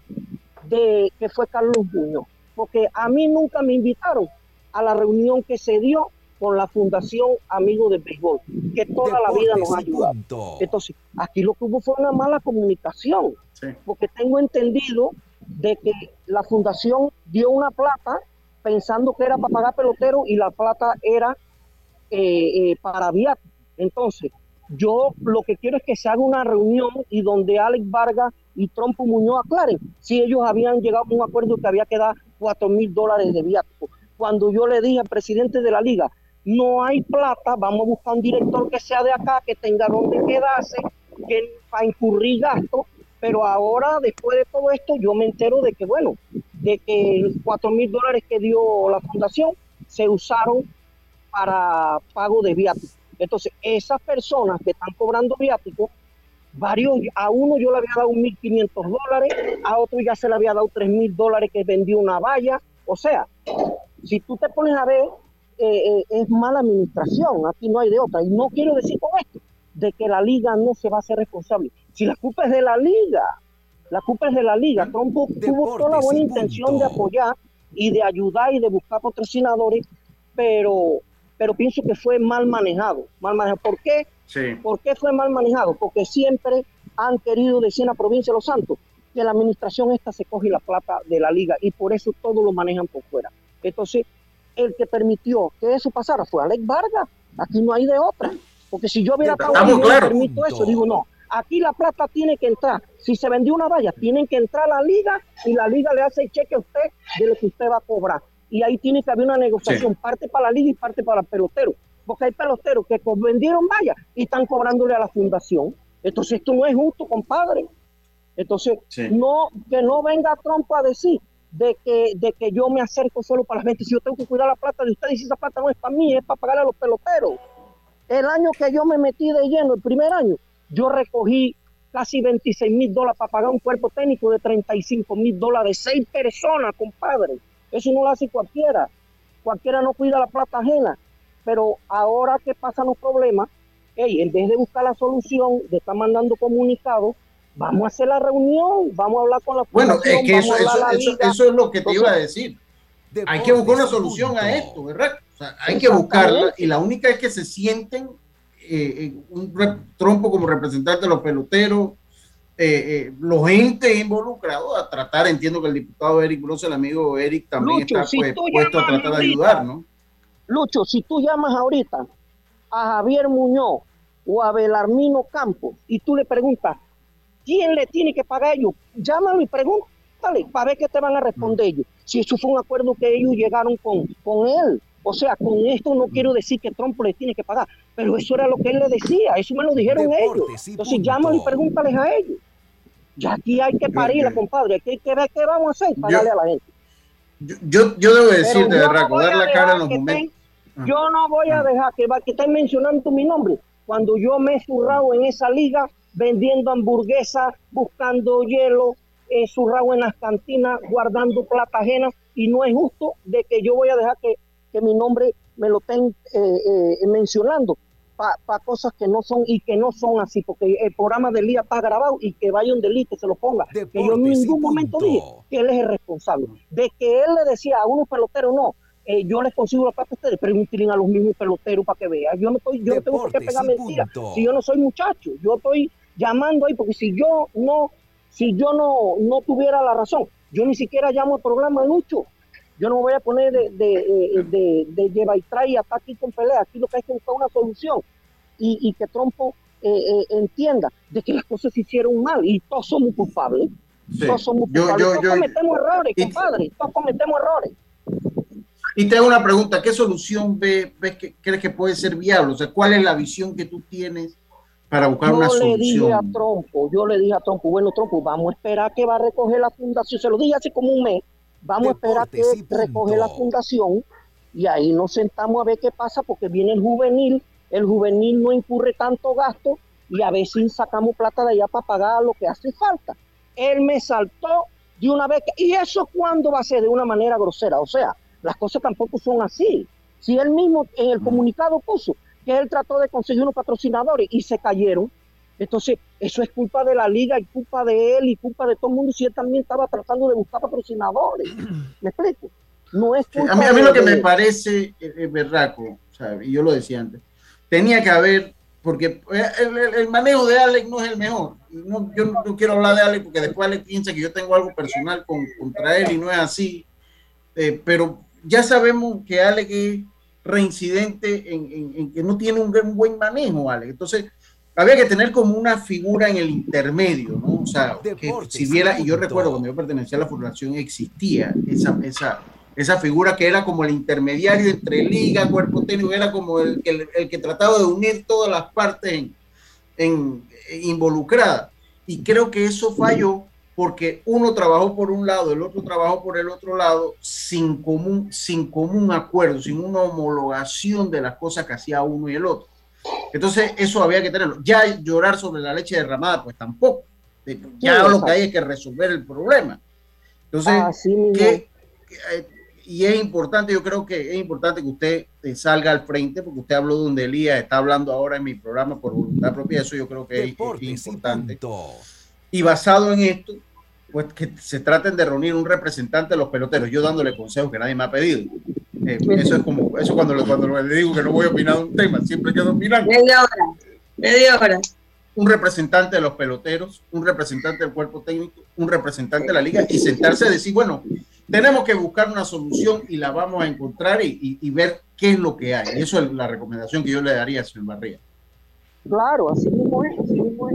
de que fue Carlos Muñoz, porque a mí nunca me invitaron a la reunión que se dio con la Fundación Amigos del Béisbol, que toda la vida nos ha ayudado. Entonces, aquí lo que hubo fue una mala comunicación, porque tengo entendido de que la Fundación dio una plata pensando que era para pagar pelotero y la plata era eh, eh, para viáticos. Entonces, yo lo que quiero es que se haga una reunión y donde Alex Vargas y Trompo Muñoz aclaren si ellos habían llegado a un acuerdo que había que dar 4 mil dólares de viático. Cuando yo le dije al presidente de la liga, no hay plata, vamos a buscar un director que sea de acá, que tenga donde quedarse, que para incurrir gastos, pero ahora, después de todo esto, yo me entero de que, bueno, de que 4 mil dólares que dio la fundación se usaron para pago de viáticos. Entonces, esas personas que están cobrando viáticos, varios, a uno yo le había dado 1.500 dólares, a otro ya se le había dado 3.000 dólares que vendió una valla. O sea, si tú te pones a ver, eh, es mala administración, aquí no hay de otra. Y no quiero decir con esto de que la liga no se va a hacer responsable. Si la culpa es de la liga, la culpa es de la liga. Trump tuvo toda la buena intención de apoyar y de ayudar y de buscar patrocinadores, pero, pero pienso que fue mal manejado. Mal manejado. ¿Por qué? ¿Por qué fue mal manejado? Porque siempre han querido decir en la provincia de Los Santos que la administración esta se coge la plata de la liga y por eso todo lo manejan por fuera. Entonces, el que permitió que eso pasara fue Alex Vargas. Aquí no hay de otra. Porque si yo hubiera pagado, permito eso, digo, no, aquí la plata tiene que entrar. Si se vendió una valla, tienen que entrar a la liga y la liga le hace el cheque a usted de lo que usted va a cobrar. Y ahí tiene que haber una negociación, parte para la liga y parte para el pelotero. Porque hay peloteros que vendieron vallas y están cobrándole a la fundación. Entonces esto no es justo, compadre. Entonces, no, que no venga Trump a decir de que, de que yo me acerco solo para la gente. Si yo tengo que cuidar la plata de ustedes, y esa plata no es para mí, es para pagarle a los peloteros. El año que yo me metí de lleno, el primer año, yo recogí casi 26 mil dólares para pagar un cuerpo técnico de 35 mil dólares, seis personas, compadre. Eso no lo hace cualquiera. Cualquiera no cuida la plata ajena. Pero ahora que pasan los problemas, hey, en vez de buscar la solución, de estar mandando comunicados, vamos a hacer la reunión, vamos a hablar con la Bueno, es que eso, eso, es lo que te iba a decir. Hay que buscar una solución a esto, ¿verdad? O sea, hay que buscarla y la única es que se sienten eh, un trompo como representante de los peloteros, eh, los entes involucrados a tratar, entiendo que el diputado Eric Bros, el amigo Eric, también está pues, puesto a tratar de ayudar, ¿no? Lucho, si tú llamas ahorita a Javier Muñoz o a Belarmino Campos y tú le preguntas, ¿quién le tiene que pagar a ellos? Llámalo y pregúntale para ver qué te van a responder ellos. Si eso fue un acuerdo que ellos llegaron con, con él. O sea, con esto no quiero decir que Trump le tiene que pagar, pero eso era lo que él le decía, eso me lo dijeron ellos. Entonces llámalo y pregúntales a ellos. Ya aquí hay que parirla, compadre, aquí hay que ver qué vamos a hacer para darle a la gente. Yo, yo, debo decir, de verdad, dar la cara en los momentos. Ah. yo no voy a ah. dejar que, que estén mencionando mi nombre cuando yo me he zurrado en esa liga vendiendo hamburguesas, buscando hielo, eh, zurrado en las cantinas, guardando plata ajena, y no es justo de que yo voy a dejar que, que mi nombre me lo estén eh, eh, mencionando para cosas que no son y que no son así, porque el programa de Lía está grabado y que vaya un delito se lo ponga. que yo en ningún momento dije que él es el responsable. De que él le decía a unos peloteros, no, eh, yo les consigo la plata a ustedes, pregúntenle a los mismos peloteros para que vean. Yo no, estoy, yo no tengo por qué pegar mentiras. Si yo no soy muchacho, yo estoy llamando ahí, porque si yo no, si yo no, no tuviera la razón, yo ni siquiera llamo al programa Lucho. Yo no me voy a poner de, de, de, de, lleva y trae hasta aquí con pelea. Aquí lo que hay que buscar una solución y, y que Trompo eh, eh, entienda de que las cosas se hicieron mal y todos somos culpables. Todos somos culpables. todos cometemos errores, compadre. Todos cometemos errores. Y te hago una pregunta, ¿qué solución ves, que crees que puede ser viable? O sea, ¿cuál es la visión que tú tienes para buscar una solución? Yo le dije a Trompo, yo le dije a Trompo, bueno, Trompo, vamos a esperar que va a recoger la fundación, se lo dije hace como un mes, vamos a esperar que recoge la fundación y ahí nos sentamos a ver qué pasa porque viene el juvenil, el juvenil no incurre tanto gasto y a ver si sacamos plata de allá para pagar lo que hace falta. Él me saltó de una vez, y eso cuando va a ser de una manera grosera, o sea, las cosas tampoco son así. Si él mismo en el comunicado puso que él trató de conseguir unos patrocinadores y se cayeron, entonces eso es culpa de la liga y culpa de él y culpa de todo el mundo si él también estaba tratando de buscar patrocinadores. [CLEARS THROAT] ¿Me explico? No es a, mí, a mí lo que me parece es berraco, y yo lo decía antes, tenía que haber, porque eh, el, manejo de Alex no es el mejor. No, yo no, quiero hablar de Alex porque después Alex piensa que yo tengo algo personal con, contra él y no es así. Eh, pero ya sabemos que Alex es reincidente en, que no tiene un, buen manejo, Alex. Entonces, había que tener como una figura en el intermedio, ¿no? O sea, que si viera, y yo recuerdo cuando yo pertenecía a la fundación, existía esa, esa, esa figura que era como el intermediario entre liga, cuerpo técnico, era como el, el, que trataba de unir todas las partes en, en, involucradas. Y creo que eso falló porque uno trabajó por un lado, el otro trabajó por el otro lado, sin común, sin común acuerdo, sin una homologación de las cosas que hacía uno y el otro. Entonces, eso había que tenerlo. Ya llorar sobre la leche derramada, pues tampoco. Ya lo que hay es que resolver el problema. Entonces, eh, y es importante, yo creo que es importante que usted eh, salga al frente, porque usted habló de un Elías está hablando ahora en mi programa por voluntad propia, eso yo creo que es, importante. Y basado en esto, pues que se traten de reunir un representante de los peloteros, yo dándole consejos que nadie me ha pedido. Eh, eso es como, eso cuando, cuando le digo que no voy a opinar de un tema, siempre quedo opinando. Media hora, media hora. Un representante de los peloteros, un representante del cuerpo técnico, un representante de la liga y sentarse a decir, bueno, tenemos que buscar una solución y la vamos a encontrar y, y, ver qué es lo que hay. Y eso es la recomendación que yo le daría a señor Barría. Claro, así mismo es, así mismo es.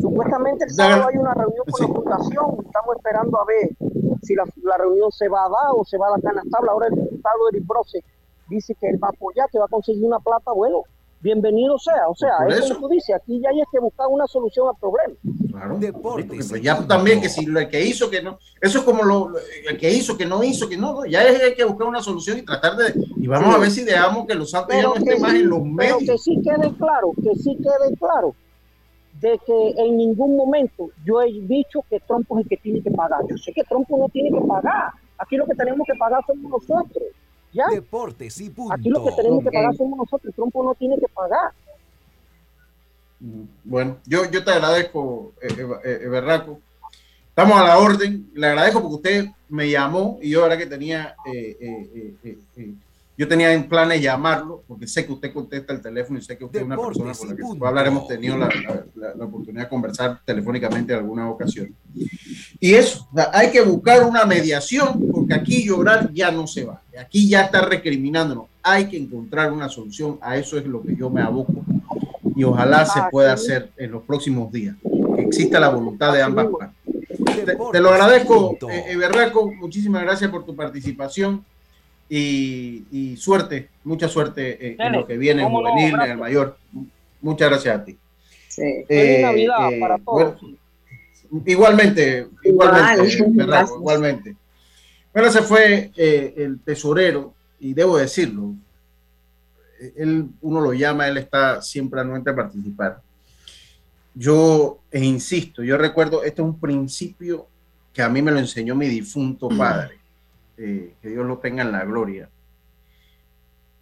Supuestamente el sábado hay una reunión con la fundación, estamos esperando a ver si la, reunión se va a dar o se va a dar canastable. Ahora el diputado Eric Brose dice que él va a apoyar, que va a conseguir una plata, bueno, bienvenido sea. O sea, eso es lo que tú dices, aquí ya hay que buscar una solución al problema. Claro. Deportes. Pues ya también que si el que hizo que no, eso es como lo el que hizo que no hizo que no, ya hay que buscar una solución y tratar de y vamos a ver si dejamos que los santos ya no estén más en los medios. Pero que sí quede claro, que sí quede claro de que en ningún momento yo he dicho que Trump es el que tiene que pagar. Yo sé que Trump no tiene que pagar. Aquí lo que tenemos que pagar somos nosotros. ¿ya? Deportes y punto. Aquí lo que tenemos que pagar somos nosotros. Trump no tiene que pagar. Mm, bueno, yo, yo te agradezco, eh, eh, eh, Berraco. Estamos a la orden. Le agradezco porque usted me llamó y yo, ahora que tenía Yo tenía en planes llamarlo, porque sé que usted contesta el teléfono y sé que usted es una persona con la que se puede hablar. Hemos tenido la, la, oportunidad de conversar telefónicamente en alguna ocasión. Y eso, hay que buscar una mediación, porque aquí llorar ya no se va. Aquí ya está recriminándonos. Hay que encontrar una solución. A eso es lo que yo me aboco. Y ojalá se pueda hacer en los próximos días. Que exista la voluntad de ambas partes. Te, lo agradezco, eh, Berraco. Muchísimas gracias por tu participación y, suerte, mucha suerte en, lo que viene en juvenil, en el mayor. Muchas gracias a ti. Sí. Eh, Navidad eh, para todos. igualmente, igualmente, igualmente. Bueno, ese fue eh, el tesorero y debo decirlo, él, uno lo llama, él está siempre anuente a participar. Yo insisto, yo recuerdo, este es un principio que a mí me lo enseñó mi difunto padre eh, que Dios lo tenga en la gloria.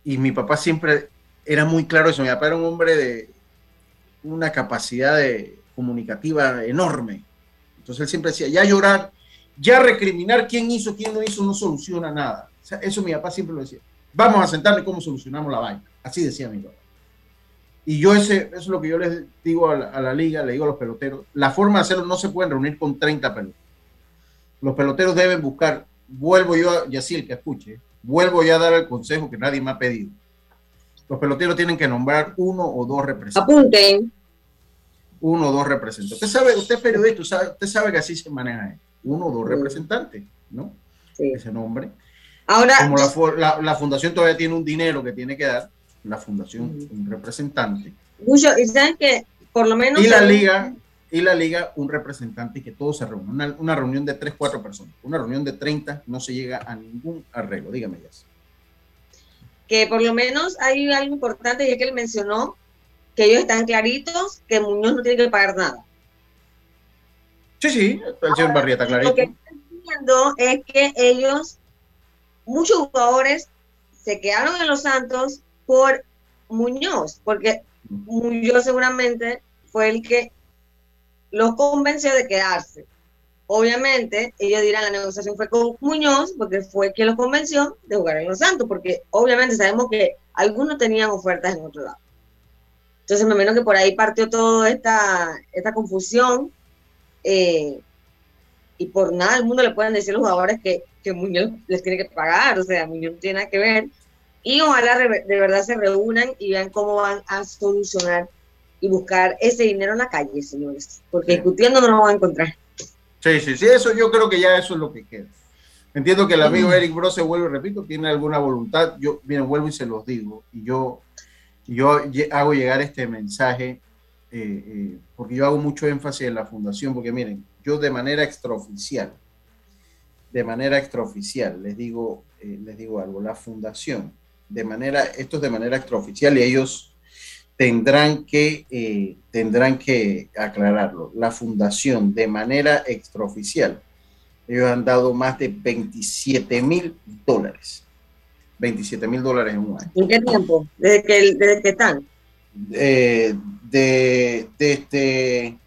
Y mi papá siempre era muy claro eso. Mi papá era un hombre de una capacidad de comunicativa enorme. Entonces él siempre decía, ya llorar, ya recriminar quién hizo, quién no hizo, no soluciona nada. eso mi papá siempre lo decía. Vamos a sentarle cómo solucionamos la vaina. Así decía mi papá. Y yo ese, eso es lo que yo les digo a la, a la, liga, le digo a los peloteros. La forma de hacerlo no se pueden reunir con 30 peloteros. Los peloteros deben buscar vuelvo yo, a, Yacil, que escuche, vuelvo ya a dar el consejo que nadie me ha pedido. Los peloteros tienen que nombrar uno o dos representantes. Apunten. Uno o dos representantes. Usted sabe, usted es periodista, usted sabe, que así se maneja. Uno o dos representantes, ¿no? Ese nombre. Ahora. Como la, fundación todavía tiene un dinero que tiene que dar, la fundación, un representante. Mucho, y saben que por lo menos. Y la liga, y la liga un representante y que todos se reúnan. Una, reunión de 3, 4 personas. Una reunión de 30 no se llega a ningún arreglo. Dígame, ya. Que por lo menos hay algo importante y es que él mencionó que ellos están claritos que Muñoz no tiene que pagar nada. Sí, sí, el señor Barría está clarito. Lo que estoy viendo es que ellos, muchos jugadores, se quedaron en los Santos por Muñoz, porque Muñoz seguramente fue el que los convenció de quedarse. Obviamente, ellos dirán, la negociación fue con Muñoz, porque fue quien los convenció de jugar en Los Santos, porque obviamente sabemos que algunos tenían ofertas en otro lado. Entonces, me menos que por ahí partió toda esta, esta confusión. Eh, y por nada al mundo le pueden decir a los jugadores que, que Muñoz les tiene que pagar, o sea, Muñoz no tiene nada que ver. Y ojalá de verdad se reúnan y vean cómo van a solucionar y buscar ese dinero en la calle, señores, porque discutiendo no lo van a encontrar. Sí, sí, sí, eso yo creo que ya eso es lo que queda. Entiendo que el amigo Eric Bro se vuelve, repito, tiene alguna voluntad. Yo, miren, vuelvo y se los digo. Y yo, yo hago llegar este mensaje eh, eh, porque yo hago mucho énfasis en la fundación, porque miren, yo de manera extraoficial, de manera extraoficial, les digo, eh, les digo algo, la fundación, de manera, esto es de manera extraoficial y ellos tendrán que, eh, tendrán que aclararlo. La fundación, de manera extraoficial, ellos han dado más de 27 mil dólares. 27 mil dólares en un año. ¿En qué tiempo? ¿Desde que, desde que están? Eh, de, este,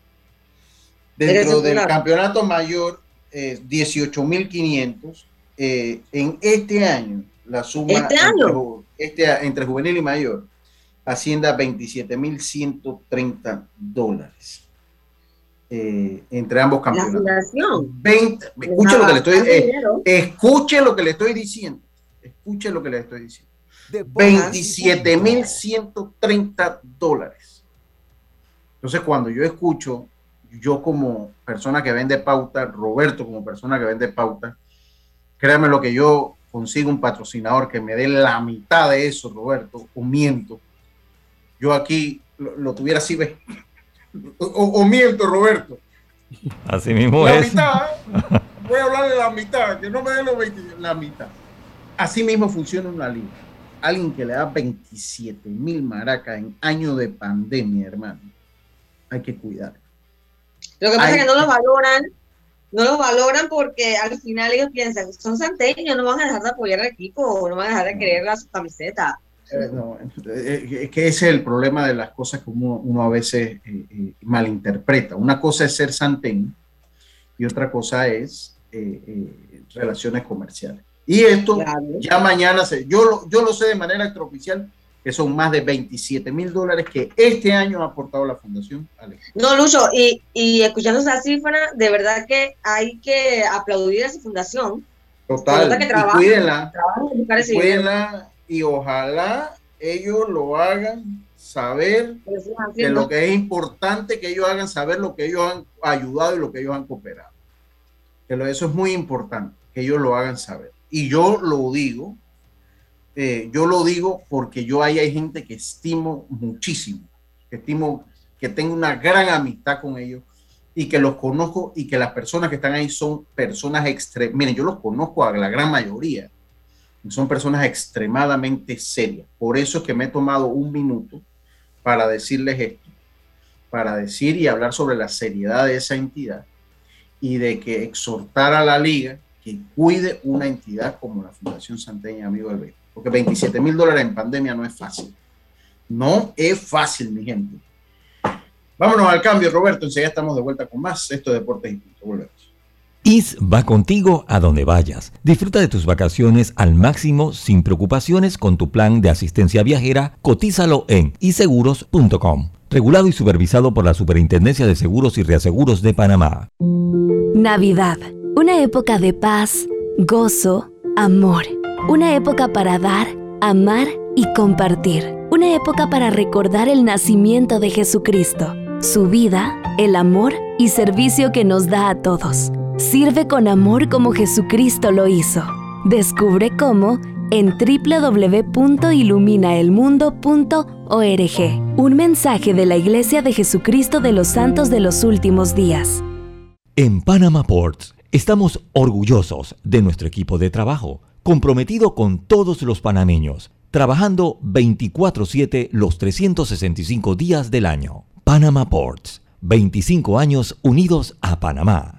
dentro del campeonato mayor, eh, 18 mil 500. Eh, en este año, la suma ¿Este año? Entre, este, entre juvenil y mayor, Hacienda 27.130 dólares. Eh, entre ambos campeonatos. 20, escuche lo que le estoy eh, escuche lo que le estoy diciendo. Escuche lo que le estoy diciendo. 27.130 dólares. Entonces, cuando yo escucho, yo como persona que vende pauta, Roberto como persona que vende pauta, créame lo que yo consigo un patrocinador que me dé la mitad de eso, Roberto, o miento yo aquí lo, tuviera así, o, miento, Roberto. Así mismo la es. Mitad, voy a hablar de la mitad, que no me den los 20, la mitad. Así mismo funciona una liga. Alguien que le da 27 mil maracas en año de pandemia, hermano, hay que cuidar. Lo que pasa es que no lo valoran, no lo valoran porque al final ellos piensan, son santeños, no van a dejar de apoyar al equipo, no van a dejar de querer la camiseta. Eh, no, eh, es que ese es el problema de las cosas que uno, a veces eh, malinterpreta. Una cosa es ser santén y otra cosa es relaciones comerciales. Y esto ya mañana, se, yo, lo, yo lo sé de manera extraoficial, que son más de 27 mil dólares que este año ha aportado la Fundación No, Lucho, y, y escuchando esa cifra, de verdad que hay que aplaudir a esa fundación. Total, que y cuídenla, cuídenla y ojalá ellos lo hagan saber que lo que es importante que ellos hagan saber lo que ellos han ayudado y lo que ellos han cooperado. Que eso es muy importante, que ellos lo hagan saber. Y yo lo digo eh, yo lo digo porque yo ahí hay gente que estimo muchísimo, que estimo que tengo una gran amistad con ellos y que los conozco y que las personas que están ahí son personas extremas. Miren, yo los conozco a la gran mayoría. Son personas extremadamente serias. Por eso es que me he tomado un minuto para decirles esto, para decir y hablar sobre la seriedad de esa entidad y de que exhortar a la liga que cuide una entidad como la Fundación Santeña Amigo del Béisbol porque 27 mil dólares en pandemia no es fácil. No es fácil, mi gente. Vámonos al cambio, Roberto. Enseguida estamos de vuelta con más. Esto de Deportes y Punto. Volvemos. IS va contigo a donde vayas. Disfruta de tus vacaciones al máximo sin preocupaciones con tu plan de asistencia viajera. Cotízalo en iseguros.com. Regulado y supervisado por la Superintendencia de Seguros y Reaseguros de Panamá. Navidad. Una época de paz, gozo, amor una época para dar, amar y compartir. Una época para recordar el nacimiento de Jesucristo, su vida, el amor y servicio que nos da a todos. Sirve con amor como Jesucristo lo hizo. Descubre cómo en www.iluminaelmundo.org. Un mensaje de la Iglesia de Jesucristo de los Santos de los Últimos Días. En Panama Ports estamos orgullosos de nuestro equipo de trabajo comprometido con todos los panameños, trabajando 24/7 los 365 días del año. Panama Ports, 25 años unidos a Panamá.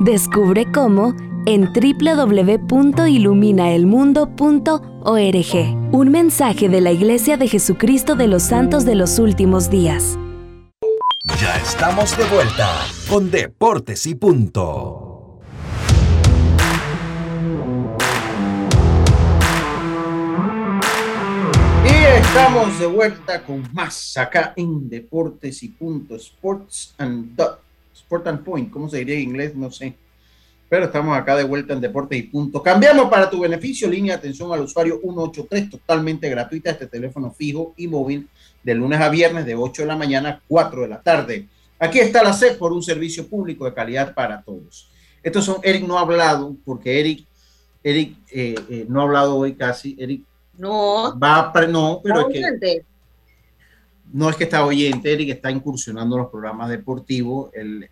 Descubre cómo en www.iluminaelmundo.org. Un mensaje de la Iglesia de Jesucristo de los Santos de los Últimos Días. Ya estamos de vuelta con Deportes y Punto. Y estamos de vuelta con más acá en Deportes y Punto Sports and Sport and Point, ¿cómo se diría en inglés? No sé. Pero estamos acá de vuelta en Deportes y Punto. Cambiamos para tu beneficio, línea de atención al usuario 183, totalmente gratuita, este teléfono fijo y móvil, de lunes a viernes, de 8 de la mañana a 4 de la tarde. Aquí está la SED por un servicio público de calidad para todos. Estos son, Eric no ha hablado, porque Eric, Eric eh, eh, no ha hablado hoy casi. Eric no. Va a, no, pero es que, no es que está oyente, Eric está incursionando en los programas deportivos. El,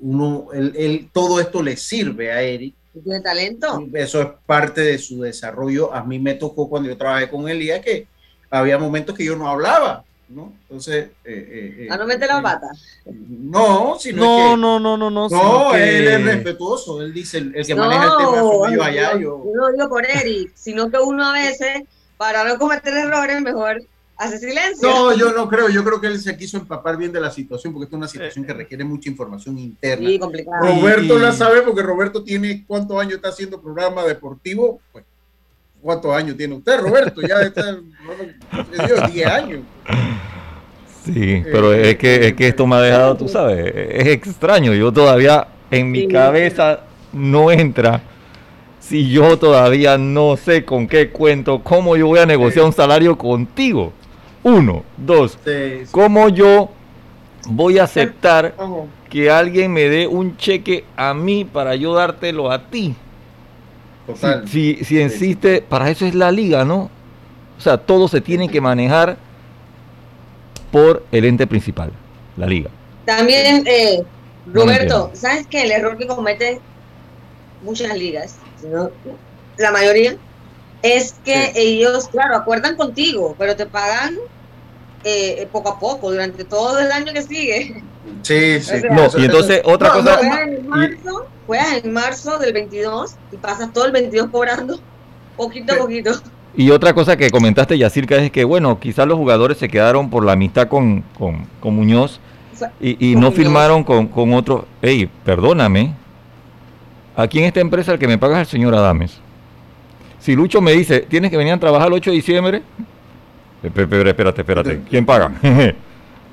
uno, él, todo esto le sirve a Eric. Tiene talento. Eso es parte de su desarrollo. A mí me tocó cuando yo trabajé con él, ya que había momentos que yo no hablaba. ¿no? Entonces... Eh, ¿A no meter la pata? No, sino no, no, no, no, no, no. él es respetuoso, él dice, el, que maneja el tema soy yo allá. Yo, no digo por Eric, sino que uno a veces, para no cometer errores, mejor hace silencio. No, yo no creo, yo creo que él se quiso empapar bien de la situación, porque esta es una situación que requiere mucha información interna. Sí, complicado. Roberto la sabe porque Roberto tiene cuántos años está haciendo programa deportivo, pues ¿cuántos años tiene usted, Roberto? Ya está, 10 años. Sí, pero es que, es que esto me ha dejado, tú sabes, es extraño. Yo todavía en mi cabeza no entra si yo todavía no sé con qué cuento, cómo yo voy a negociar un salario contigo. Uno, dos, cómo yo voy a aceptar que alguien me dé un cheque a mí para yo dártelo a ti. Total. Si, si, insiste, para eso es la liga, ¿no? O sea, todo se tiene que manejar por el ente principal, la liga. También, eh, Roberto, ¿sabes qué? El error que cometen muchas ligas, la mayoría, es que ellos, claro, acuerdan contigo, pero te pagan eh, poco a poco durante todo el año que sigue. Sí, sí. [LAUGHS] no, y entonces otra cosa. Juegas en, marzo, del 22 y pasas todo el 22 cobrando [LAUGHS] poquito a poquito. Y otra cosa que comentaste, Yacirca, es que, bueno, quizás los jugadores se quedaron por la amistad con, con, Muñoz y, no firmaron con, con otro. Ey, perdóname. Aquí en esta empresa el que me paga es el señor Adames. Si Lucho me dice, tienes que venir a trabajar el 8 de diciembre. Espérate, espérate, espérate. ¿Quién paga? [LAUGHS]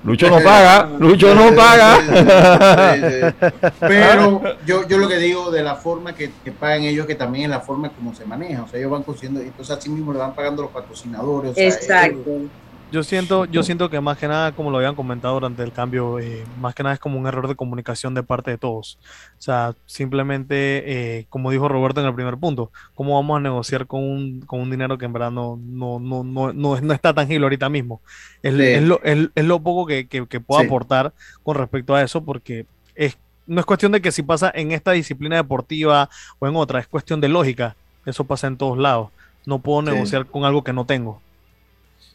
Lucho no paga, [LAUGHS] Lucho no paga. [LAUGHS] Pero yo, yo lo que digo de la forma que, que, pagan ellos, que también es la forma como se maneja. O sea, ellos van consiguiendo, entonces así mismo le van pagando los patrocinadores. Exacto. Yo siento, yo siento que más que nada, como lo habían comentado durante el cambio, eh, más que nada es como un error de comunicación de parte de todos. O sea, simplemente, eh, como dijo Roberto en el primer punto, ¿cómo vamos a negociar con un, con un dinero que en verdad no, no, no, no, no, está tangible ahorita mismo? Es, es, lo, es, lo, poco que, que, puedo aportar con respecto a eso, porque es, no es cuestión de que si pasa en esta disciplina deportiva o en otra, es cuestión de lógica. Eso pasa en todos lados. No puedo negociar con algo que no tengo.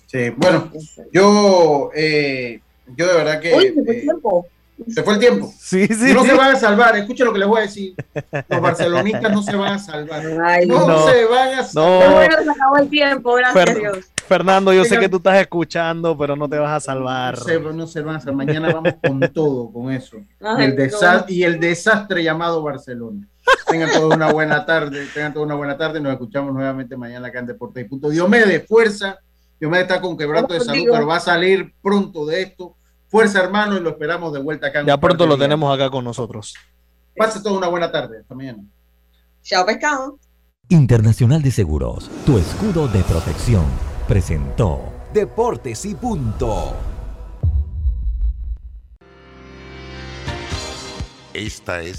Sí, bueno, yo, eh, yo de verdad que... Uy, se fue el eh, tiempo. Se fue el tiempo. Sí, sí. No se van a salvar, escuchen lo que les voy a decir. Los barcelonistas no se van a salvar. no, se van a salvar. No. Bueno, se acabó el tiempo, gracias a Dios. Fernando, yo sé que tú estás escuchando, pero no te vas a salvar. No se, no se van a salvar. Mañana vamos con todo, con eso. el desastre, y el desastre llamado Barcelona. Tengan toda una buena tarde. Tengan toda una buena tarde. Nos escuchamos nuevamente mañana acá en Deportes y Punto. Dios me dé fuerza yo me está con quebrato de salud, pero va a salir pronto de esto. Fuerza, hermano, y lo esperamos de vuelta acá. ya pronto lo tenemos acá con nosotros. Pase toda una buena tarde. Hasta mañana. Chao, pescado. Internacional de Seguros, tu escudo de protección, presentó Deportes y Punto. Esta es